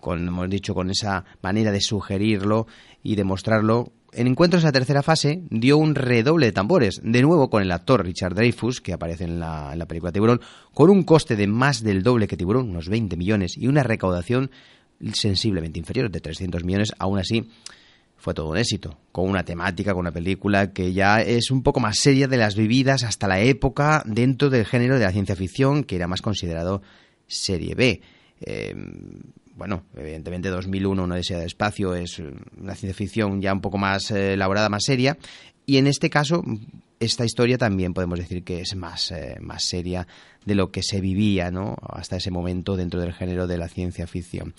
S1: con, hemos dicho, con esa manera de sugerirlo y demostrarlo en Encuentros en la tercera fase dio un redoble de tambores, de nuevo con el actor Richard Dreyfuss, que aparece en la, en la, película Tiburón, con un coste de más del doble que Tiburón, unos 20 millones, y una recaudación sensiblemente inferior, de 300 millones, aún así fue todo un éxito, con una temática, con una película que ya es un poco más seria de las vividas hasta la época dentro del género de la ciencia ficción, que era más considerado serie B. Eh, bueno, evidentemente 2001, una desea de espacio, es una ciencia ficción ya un poco más eh, elaborada, más seria, y en este caso esta historia también podemos decir que es más, eh, más seria de lo que se vivía ¿no? hasta ese momento dentro del género de la ciencia ficción.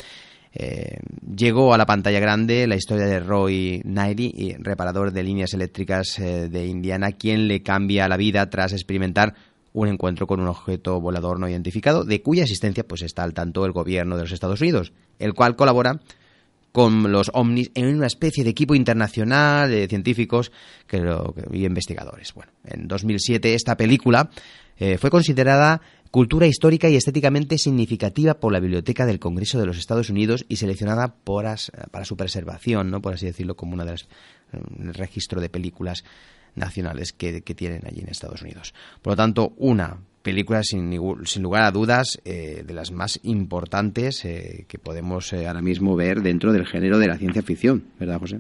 S1: Eh, llegó a la pantalla grande la historia de Roy Nairi, reparador de líneas eléctricas de Indiana, quien le cambia la vida tras experimentar un encuentro con un objeto volador no identificado, de cuya existencia pues está al tanto el gobierno de los Estados Unidos, el cual colabora con los ovnis en una especie de equipo internacional de científicos y investigadores. Bueno, en 2007 esta película eh, fue considerada cultura histórica y estéticamente significativa por la Biblioteca del Congreso de los Estados Unidos y seleccionada por as, para su preservación, ¿no? por así decirlo, como una de las el registro de películas nacionales que, que, tienen allí en Estados Unidos. Por lo tanto, una película sin, sin lugar a dudas eh, de las más importantes eh, que podemos eh, ahora mismo ver dentro del género de la ciencia ficción, ¿verdad, José?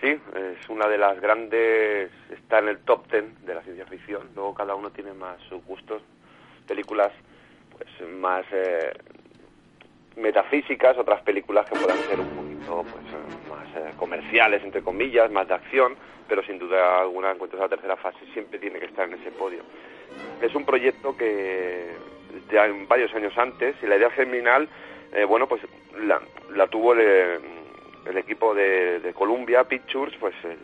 S6: Sí, es una de las grandes, está en el top ten de la ciencia ficción, luego cada uno tiene más sus gustos, películas pues más eh, metafísicas, otras películas que puedan ser un poquito pues, más eh, comerciales, entre comillas, más de acción, pero sin duda alguna Encuentros a la tercera fase siempre tiene que estar en ese podio. Es un proyecto que ya varios años antes, y la idea germinal, eh, bueno, pues la, la tuvo el, el, equipo de, de Columbia Pictures, pues eh,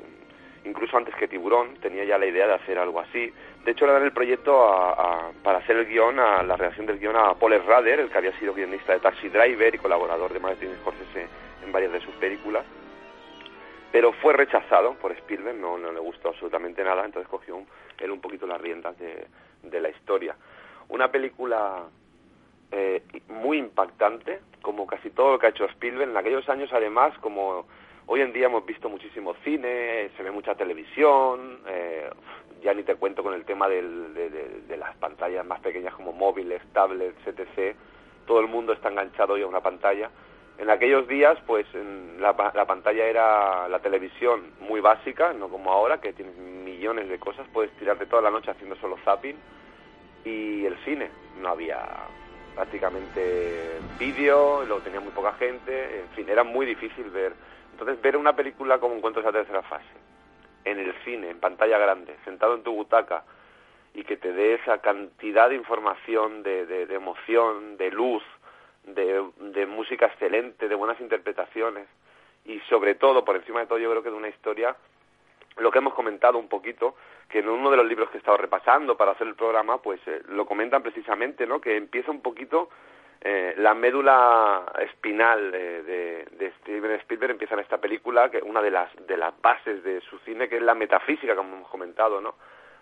S6: incluso antes que Tiburón, tenía ya la idea de hacer algo así. De hecho, le dan el proyecto a, para hacer el guion, a la redacción del guion a Paul Rader, el que había sido guionista de Taxi Driver y colaborador de Martin Scorsese en varias de sus películas. Pero fue rechazado por Spielberg, no, no le gustó absolutamente nada, entonces cogió un, él un poquito las riendas de, de la historia. Una película eh, muy impactante, como casi todo lo que ha hecho Spielberg. En aquellos años, además, como hoy en día hemos visto muchísimo cine, se ve mucha televisión, eh, ya ni te cuento con el tema del, de, las pantallas más pequeñas como móviles, tablets, etc. Todo el mundo está enganchado hoy a una pantalla. En aquellos días, pues la, la pantalla era la televisión muy básica, no como ahora, que tienes millones de cosas, puedes tirarte toda la noche haciendo solo zapping. Y el cine, no había prácticamente vídeo, lo tenía muy poca gente, en fin, era muy difícil ver. Entonces, ver una película como Encuentros a tercera fase, en el cine, en pantalla grande, sentado en tu butaca, y que te dé esa cantidad de información, de, de, de emoción, de luz, de, de, música excelente, de buenas interpretaciones, y sobre todo, por encima de todo, yo creo que de una historia, lo que hemos comentado un poquito, que en uno de los libros que he estado repasando para hacer el programa, pues eh, lo comentan precisamente, ¿no? Que empieza un poquito eh, la médula espinal de, de, de, Steven Spielberg empieza en esta película, que una de las de las bases de su cine, que es la metafísica, como hemos comentado, ¿no?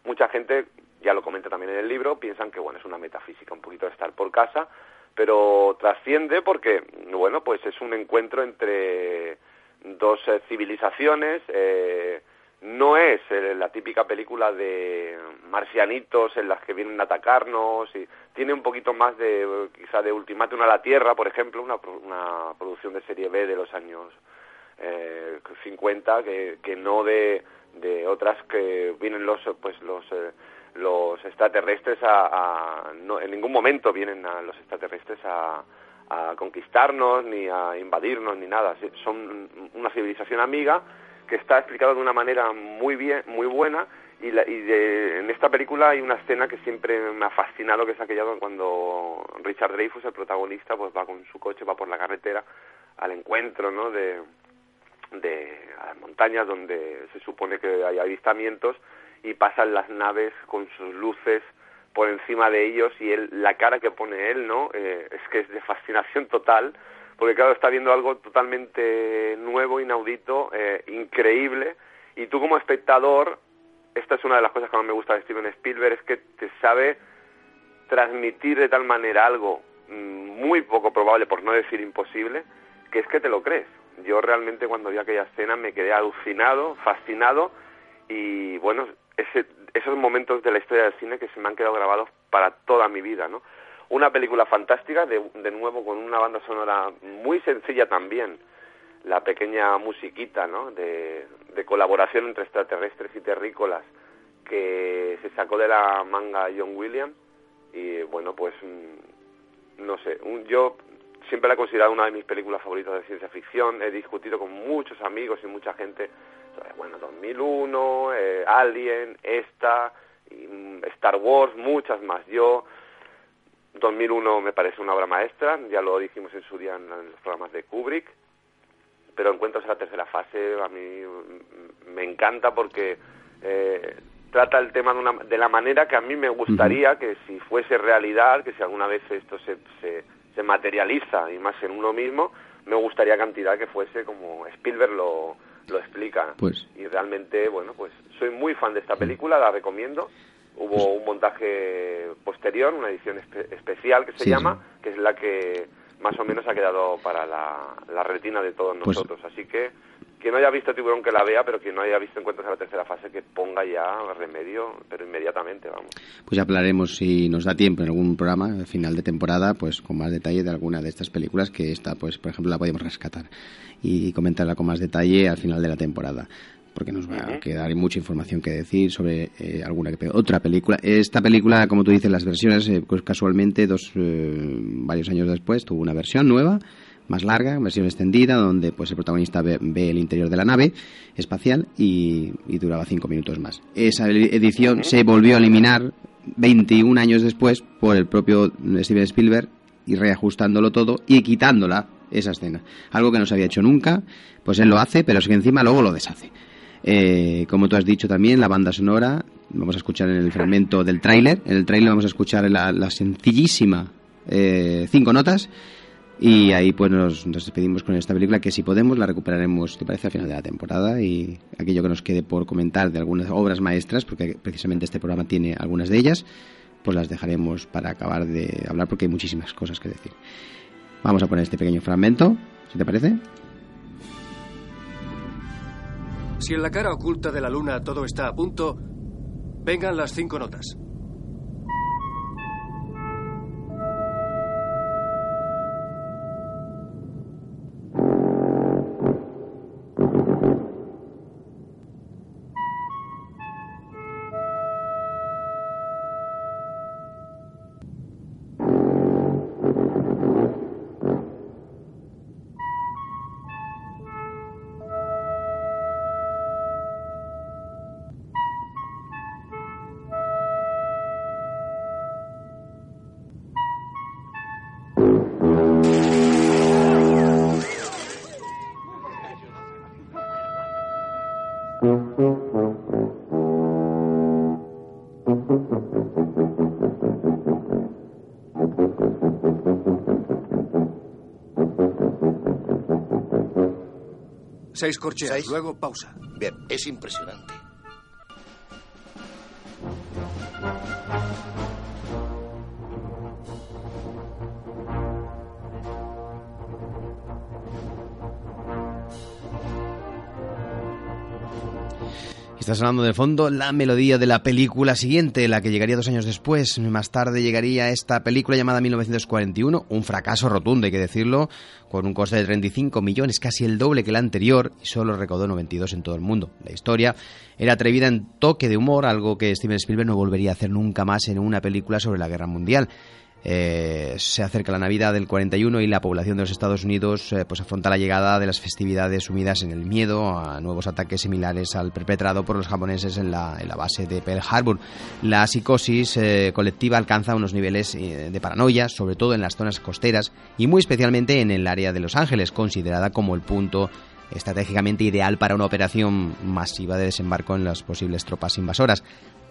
S6: Mucha gente, ya lo comenta también en el libro, piensan que bueno es una metafísica, un poquito de estar por casa, pero trasciende porque bueno pues es un encuentro entre dos eh, civilizaciones. Eh, no es eh, la típica película de marcianitos en las que vienen a atacarnos y tiene un poquito más de quizá de Ultimátum a la Tierra, por ejemplo, una, una producción de serie B de los años eh, 50 que, que no de, de otras que vienen los pues los eh, los extraterrestres a, no, en ningún momento vienen a los extraterrestres a, a conquistarnos ni a invadirnos ni nada. Son una civilización amiga que está explicado de una manera muy bien, muy buena y, la, y de, en esta película hay una escena que siempre me ha fascinado que es aquella cuando Richard Dreyfuss, el protagonista, pues va con su coche, va por la carretera al encuentro, ¿no? De, de a las montañas donde se supone que hay avistamientos y pasan las naves con sus luces por encima de ellos y él la cara que pone él no eh, es que es de fascinación total porque claro, está viendo algo totalmente nuevo, inaudito, eh, increíble, y tú como espectador, esta es una de las cosas que más me gusta de Steven Spielberg, es que te sabe transmitir de tal manera algo mm, muy poco probable, por no decir imposible, que es que te lo crees. Yo realmente cuando vi aquella escena me quedé alucinado, fascinado, y bueno, ese, esos momentos de la historia del cine que se me han quedado grabados para toda mi vida, ¿no? Una película fantástica, de, de nuevo con una banda sonora muy sencilla también, la pequeña musiquita ¿no? de, de colaboración entre extraterrestres y terrícolas que se sacó de la manga John Williams y bueno pues mm, no sé un, yo siempre la he considerado una de mis películas favoritas de ciencia ficción. He discutido con muchos amigos y mucha gente bueno 2001 eh, Alien esta y, mm, Star Wars muchas más. Yo 2001 me parece una obra maestra, ya lo dijimos en su día en, los programas de Kubrick, pero Encuentros en la tercera fase a mí me encanta porque eh, trata el tema de, una, de la manera que a mí me gustaría que si fuese realidad, que si alguna vez esto se, se, se materializa y más en uno mismo, me gustaría cantidad que fuese como Spielberg lo, lo explica.
S1: Pues.
S6: Y realmente, bueno, pues soy muy fan de esta película, la recomiendo hubo un montaje posterior, una edición espe especial que se
S1: Sí,
S6: llama, que es la que más o menos ha quedado para la, la retina de todos
S1: Pues-
S6: nosotros. Así que quien no haya visto Tiburón que la vea, pero quien no haya visto Encuentros en la tercera fase que ponga ya remedio, pero inmediatamente, vamos.
S1: Pues ya hablaremos si nos da tiempo en algún programa, al final de temporada, pues con más detalle de alguna de estas películas que esta, pues por ejemplo, la podemos rescatar y comentarla con más detalle al final de la temporada. Porque nos va a quedar mucha información que decir sobre eh, alguna que otra película. Esta película, como tú dices, las versiones, eh, pues casualmente, dos eh, varios años después, tuvo una versión nueva, más larga, versión extendida, donde pues el protagonista ve, ve el interior de la nave espacial y, y duraba cinco minutos más. Esa edición se volvió a eliminar 21 años después por el propio Steven Spielberg y reajustándolo todo y quitándola esa escena. Algo que no se había hecho nunca, pues él lo hace, pero es que encima luego lo deshace. Eh, como tú has dicho también, la banda sonora, vamos a escuchar en el fragmento del tráiler. En el tráiler vamos a escuchar la, la sencillísima eh, cinco notas y ahí pues nos, nos despedimos con esta película que si podemos la recuperaremos, te parece, al final de la temporada y aquello que nos quede por comentar de algunas obras maestras, porque precisamente este programa tiene algunas de ellas, pues las dejaremos para acabar de hablar porque hay muchísimas cosas que decir. Vamos a poner este pequeño fragmento, si te parece.
S15: Si en la cara oculta de la luna todo está a punto, vengan las cinco notas. Seis corcheas, luego pausa.
S16: Bien, es impresionante.
S1: Estás hablando de fondo la melodía de la película siguiente, la que llegaría dos años después. Más tarde llegaría esta película llamada 1941, un fracaso rotundo, hay que decirlo, con un coste de 35 millones, casi el doble que la anterior, y solo recaudó 92 en todo el mundo. La historia era atrevida en toque de humor, algo que Steven Spielberg no volvería a hacer nunca más en una película sobre la guerra mundial. Eh, se acerca la Navidad del 41 y la población de los Estados Unidos eh, pues afronta la llegada de las festividades sumidas en el miedo a nuevos ataques similares al perpetrado por los japoneses en la, base de Pearl Harbor. La psicosis eh, colectiva alcanza unos niveles de paranoia, sobre todo en las zonas costeras y muy especialmente en el área de Los Ángeles, considerada como el punto estratégicamente ideal para una operación masiva de desembarco en las posibles tropas invasoras.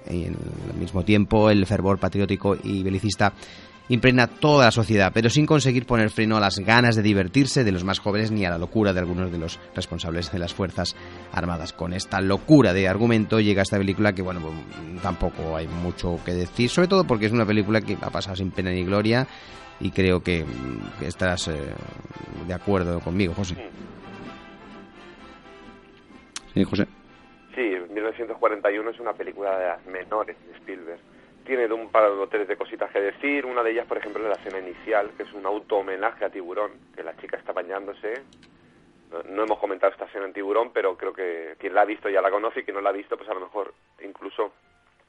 S1: Y al mismo tiempo, el fervor patriótico y belicista impregna toda la sociedad, pero sin conseguir poner freno a las ganas de divertirse de los más jóvenes ni a la locura de algunos de los responsables de las Fuerzas Armadas. Con esta locura de argumento llega esta película que, bueno, tampoco hay mucho que decir, sobre todo porque es una película que ha pasado sin pena ni gloria y creo que, que estarás eh, de acuerdo conmigo, José. Sí, José.
S6: Sí, 1941 es una película de las menores de Spielberg tiene de un par de hoteles de cositas que decir. Una de ellas, por ejemplo, es la escena inicial, que es un auto homenaje a Tiburón, que la chica está bañándose. No, hemos comentado esta escena en Tiburón, pero creo que quien la ha visto ya la conoce y quien no la ha visto, pues a lo mejor incluso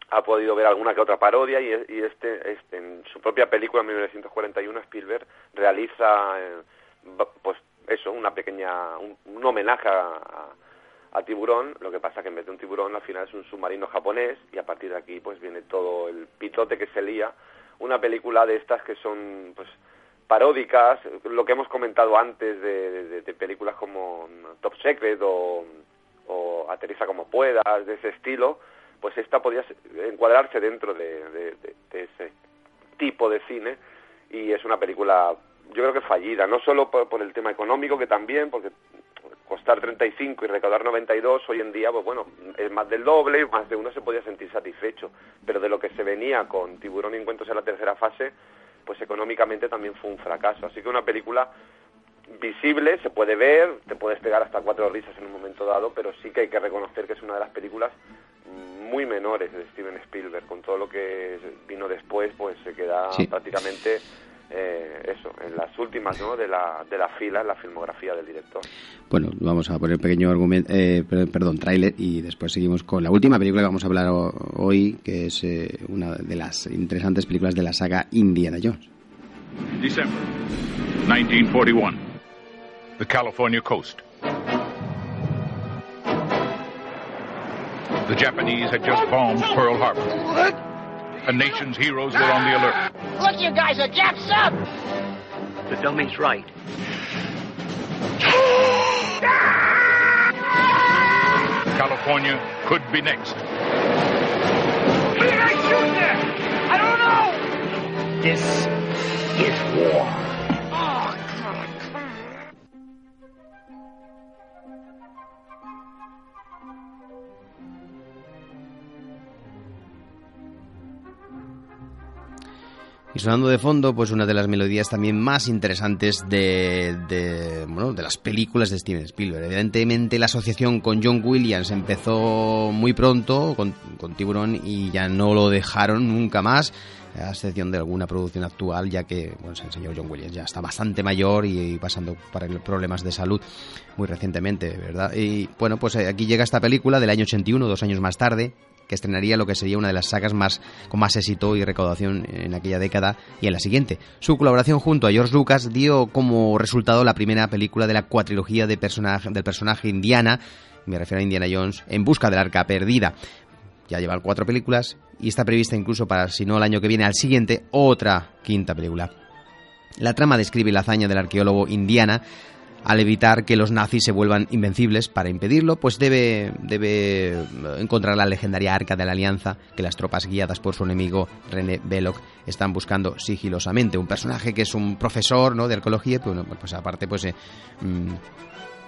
S6: ha podido ver alguna que otra parodia y, este, este, en su propia película en 1941 Spielberg realiza eh, pues eso una pequeña un, homenaje a, a tiburón, lo que pasa que en vez de un tiburón al final es un submarino japonés y a partir de aquí pues viene todo el pitote que se lía. Una película de estas que son pues paródicas, lo que hemos comentado antes de, películas como Top Secret o, o Aterriza como puedas, de ese estilo, pues esta podría encuadrarse dentro de, ese tipo de cine y es una película yo creo que fallida, no solo por, el tema económico, que también, porque costar 35 y recaudar 92 hoy en día, pues bueno, es más del doble, más de uno se podía sentir satisfecho, pero de lo que se venía con Tiburón y Encuentros en la tercera fase, pues económicamente también fue un fracaso. Así que una película visible, se puede ver, te puedes pegar hasta cuatro risas en un momento dado, pero sí que hay que reconocer que es una de las películas muy menores de Steven Spielberg. Con todo lo que vino después, pues se queda prácticamente eh, eso, en las últimas ¿no? de, la, de la fila en la filmografía del director.
S1: Bueno, vamos a poner un pequeño argumento, eh, perdón, tráiler y después seguimos con la última película que vamos a hablar hoy, que es eh, una de las interesantes películas de la saga Indiana Jones.
S8: December 1941, the California coast. The Japanese had just bombed Pearl Harbor. A nation's heroes were on the alert.
S17: Look, you guys, are Japs up!
S18: The dummy's right.
S8: California could be next.
S17: Who did I shoot there? I don't know!
S18: This is war.
S1: Y sonando de fondo, pues una de las melodías también más interesantes de, de, bueno, de las películas de Steven Spielberg. Evidentemente la asociación con John Williams empezó muy pronto con, con Tiburón y ya no lo dejaron nunca más a excepción de alguna producción actual, ya que bueno, el señor John Williams ya está bastante mayor y, pasando por problemas de salud muy recientemente, ¿verdad? Y bueno, pues eh, aquí llega esta película del año 81, dos años más tarde, que estrenaría lo que sería una de las sagas más con más éxito y recaudación en aquella década y en la siguiente. Su colaboración junto a George Lucas dio como resultado la primera película de la cuatrilogía de del personaje Indiana, me refiero a Indiana Jones, en busca del arca perdida. Ya lleva cuatro películas y está prevista incluso para, si no el año que viene, al siguiente, otra quinta película. La trama describe la hazaña del arqueólogo Indiana al evitar que los nazis se vuelvan invencibles. Para impedirlo, pues debe, debe encontrar la legendaria Arca de la Alianza que las tropas guiadas por su enemigo René Belloc están buscando sigilosamente. Un personaje que es un profesor ¿no? de arqueología, pues, pues aparte pues eh, mm,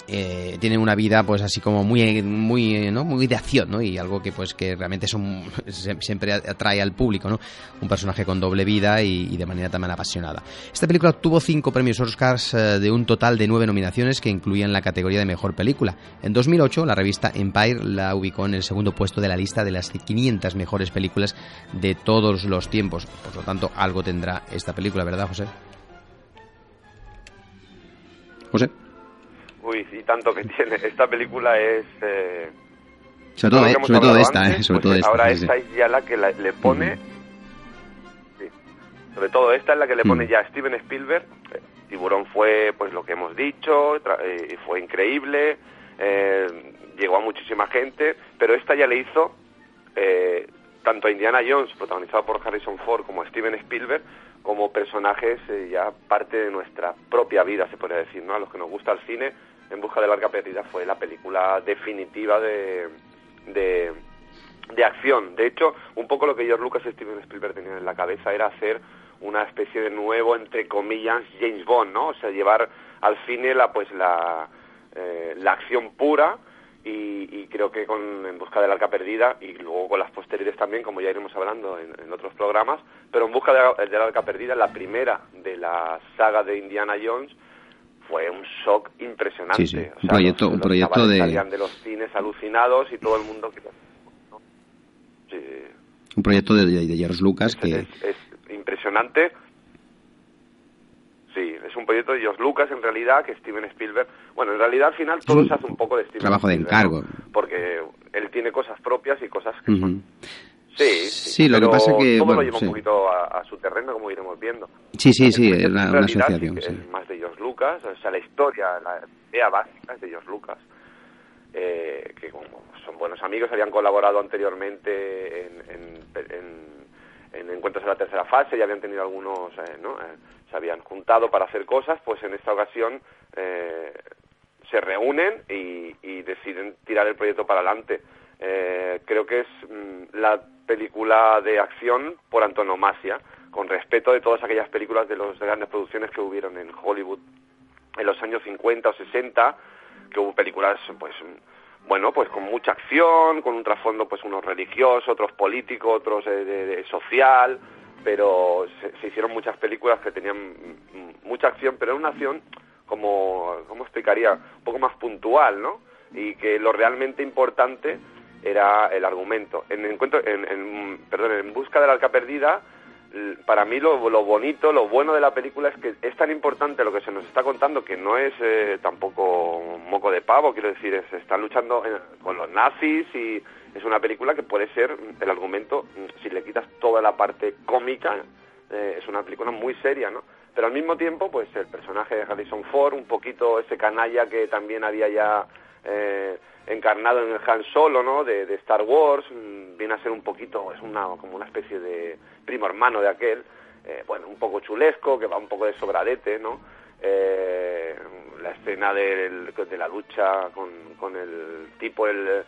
S1: eh, tienen una vida pues así como muy muy ¿no? muy de acción ¿no? y algo que pues que realmente son, siempre atrae al público ¿no? un personaje con doble vida y, de manera también apasionada esta película obtuvo cinco premios Oscars eh, de un total de nueve nominaciones que incluían la categoría de mejor película en 2008 la revista Empire la ubicó en el segundo puesto de la lista de las 500 mejores películas de todos los tiempos por lo tanto algo tendrá esta película ¿verdad José? José
S6: Uy, y tanto que tiene. Esta película es... Eh,
S1: sobre todo, eh, sobre todo esta, eh, sobre
S6: pues
S1: todo esta.
S6: Ahora esta es ya la que le pone... sí, sobre todo esta es la que le pone ya a Steven Spielberg. Eh, Tiburón fue, pues lo que hemos dicho, y fue increíble, llegó a muchísima gente, pero esta ya le hizo tanto a Indiana Jones, protagonizado por Harrison Ford, como a Steven Spielberg, como personajes ya parte de nuestra propia vida, se podría decir, ¿no? A los que nos gusta el cine, en busca de la arca perdida fue la película definitiva de, de, acción. De hecho, un poco lo que George Lucas y Steven Spielberg tenían en la cabeza era hacer una especie de nuevo, entre comillas, James Bond, ¿no? O sea, llevar al cine la, pues, la, eh, la acción pura y, creo que con En busca de la arca perdida y luego con las posteriores también, como ya iremos hablando en, otros programas, pero En busca de la, de arca perdida, la primera de la saga de Indiana Jones, fue un shock impresionante.
S1: Sí, sí. un proyecto, un proyecto de...
S6: Salían de los cines alucinados y todo el mundo... Sí.
S1: Un proyecto de, de George Lucas que...
S6: Es, impresionante. Sí, es un proyecto de George Lucas en realidad, que Steven Spielberg... Bueno, en realidad al final todo se hace un poco de Steven
S1: Trabajo de encargo.
S6: Porque él tiene cosas propias y cosas que son Sí,
S1: sí, lo que pasa que
S6: todo
S1: bueno,
S6: lo lleva un poquito a, su terreno, como iremos viendo.
S1: Sí, sí, sí, es una, asociación.
S6: Sí Es más de George Lucas, o sea, la historia, la idea básica es de George Lucas, eh, que como son buenos amigos, habían colaborado anteriormente en, en, Encuentros en la tercera fase, ya habían tenido algunos, eh, ¿no? Eh, se habían juntado para hacer cosas, pues en esta ocasión se reúnen y, y deciden tirar el proyecto para adelante. creo que es mm, la película de acción por antonomasia, con respeto de todas aquellas películas de las grandes producciones que hubieron en Hollywood en los años 50 o 60, que hubo películas, pues, bueno, pues con mucha acción, con un trasfondo, pues, unos religiosos, otros políticos, otros de, social, pero se, hicieron muchas películas que tenían mucha acción, pero era una acción, como, ¿cómo explicaría? Un poco más puntual, ¿no? Y que lo realmente importante era el argumento. En, encuentro, en, perdón, en Busca de la Arca Perdida, para mí lo, bonito, lo bueno de la película es que es tan importante lo que se nos está contando que no es eh, tampoco un moco de pavo, quiero decir, se están luchando con los nazis y es una película que puede ser el argumento, si le quitas toda la parte cómica, eh, es una película muy seria, ¿no? Pero al mismo tiempo, pues el personaje de Harrison Ford, un poquito ese canalla que también había ya... Eh, encarnado en el Han Solo, ¿no? De, Star Wars, mm, viene a ser un poquito, es una, como una especie de primo hermano de aquel, eh, bueno, un poco chulesco, que va un poco de sobradete, ¿no? Eh, la escena de, de la lucha con, con el tipo, el,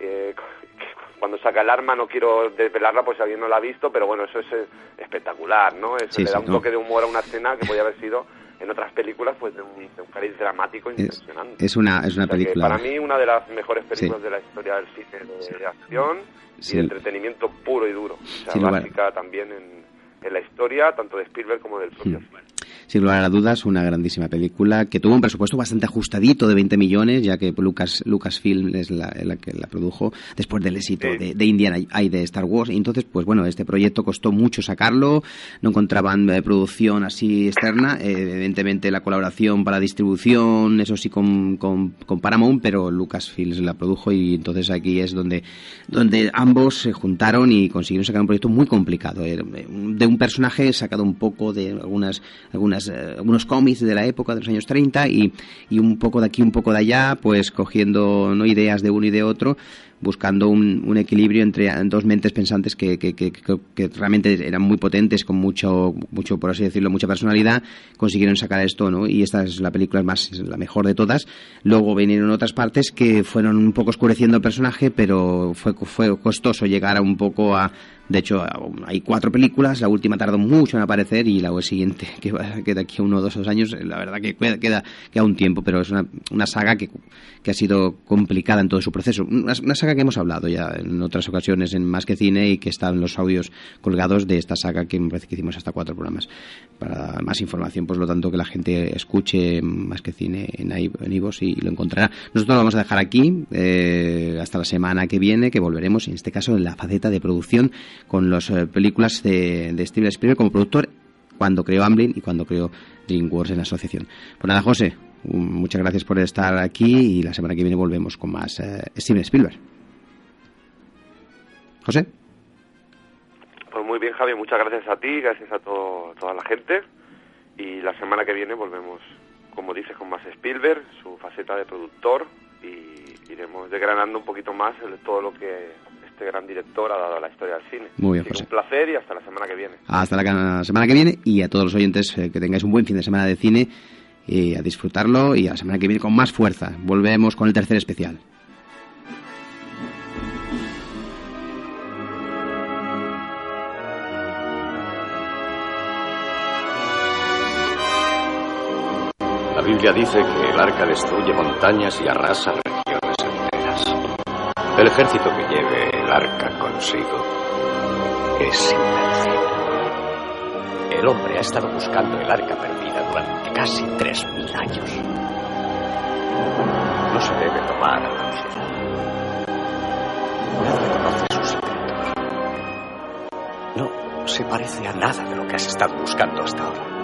S6: eh, cuando saca el arma, no quiero desvelarla pues si alguien no la ha visto, pero bueno, eso es espectacular, ¿no? Eso le da un toque de humor a una escena que podía haber sido en otras películas pues de un, de cariz dramático impresionante.
S1: Es, una, es una película.
S6: para mí una de las mejores películas de la historia del cine de, acción y de entretenimiento puro y duro. O sea, básica también en, en, la historia, tanto de Spielberg como del propio
S1: sí sin lugar a dudas, una grandísima película que tuvo un presupuesto bastante ajustadito de 20 millones, ya que Lucas, Lucasfilm es la, que la produjo después del éxito de, Indiana y de Star Wars. Y entonces, pues bueno, este proyecto costó mucho sacarlo, no encontraban eh, producción así externa, eh, evidentemente la colaboración para distribución, eso sí, con, con, Paramount, pero Lucasfilm la produjo y entonces aquí es donde, donde ambos se juntaron y consiguieron sacar un proyecto muy complicado, eh, de un personaje sacado un poco de algunas algunas, eh, algunos cómics de la época de los años 30 y, y un poco de aquí, un poco de allá, pues cogiendo no ideas de uno y de otro, buscando un, un equilibrio entre dos mentes pensantes que, que, que, que, realmente eran muy potentes, con mucho, mucho, por así decirlo, mucha personalidad, consiguieron sacar esto, ¿no? Y esta es la película más, la mejor de todas. Luego vinieron otras partes que fueron un poco oscureciendo el personaje, pero fue, fue costoso llegar a un poco a, de hecho, hay cuatro películas, la última tardó mucho en aparecer y la siguiente, que, va, que de aquí a uno o dos años, la verdad que queda, queda, queda un tiempo, pero es una, una saga que, que, ha sido complicada en todo su proceso. Una, una, saga que hemos hablado ya en otras ocasiones en Más que Cine y que están los audios colgados de esta saga que me parece que hicimos hasta cuatro programas. Para más información, pues lo tanto que la gente escuche Más que Cine en, en Ivos y lo encontrará. Nosotros lo vamos a dejar aquí eh, hasta la semana que viene, que volveremos, en este caso, en la faceta de producción con las eh, películas de, Steven Spielberg como productor cuando creó Amblin y cuando creó DreamWorks en la asociación. Pues nada, José, muchas gracias por estar aquí y la semana que viene volvemos con más eh, Steven Spielberg. José.
S6: Pues muy bien, Javi, muchas gracias a ti, gracias a todo, toda la gente y la semana que viene volvemos, como dices, con más Spielberg, su faceta de productor y iremos desgranando un poquito más el, todo lo que este gran director ha dado a la historia del cine.
S1: Muy bien, José.
S6: Un placer y hasta la semana que viene.
S1: Hasta la semana que viene y a todos los oyentes eh, que tengáis un buen fin de semana de cine y a disfrutarlo y a la semana que viene con más fuerza. Volvemos con el tercer especial.
S16: La Biblia dice que el arca destruye montañas y arrasa regiones enteras. El ejército que lleve el arca consigo es invencible. El hombre ha estado buscando el arca perdida durante casi 3.000 años. No se debe tomar a la ligera. Nadie conoce sus secretos. No se parece a nada de lo que has estado buscando hasta ahora.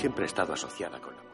S16: Siempre he estado asociada con la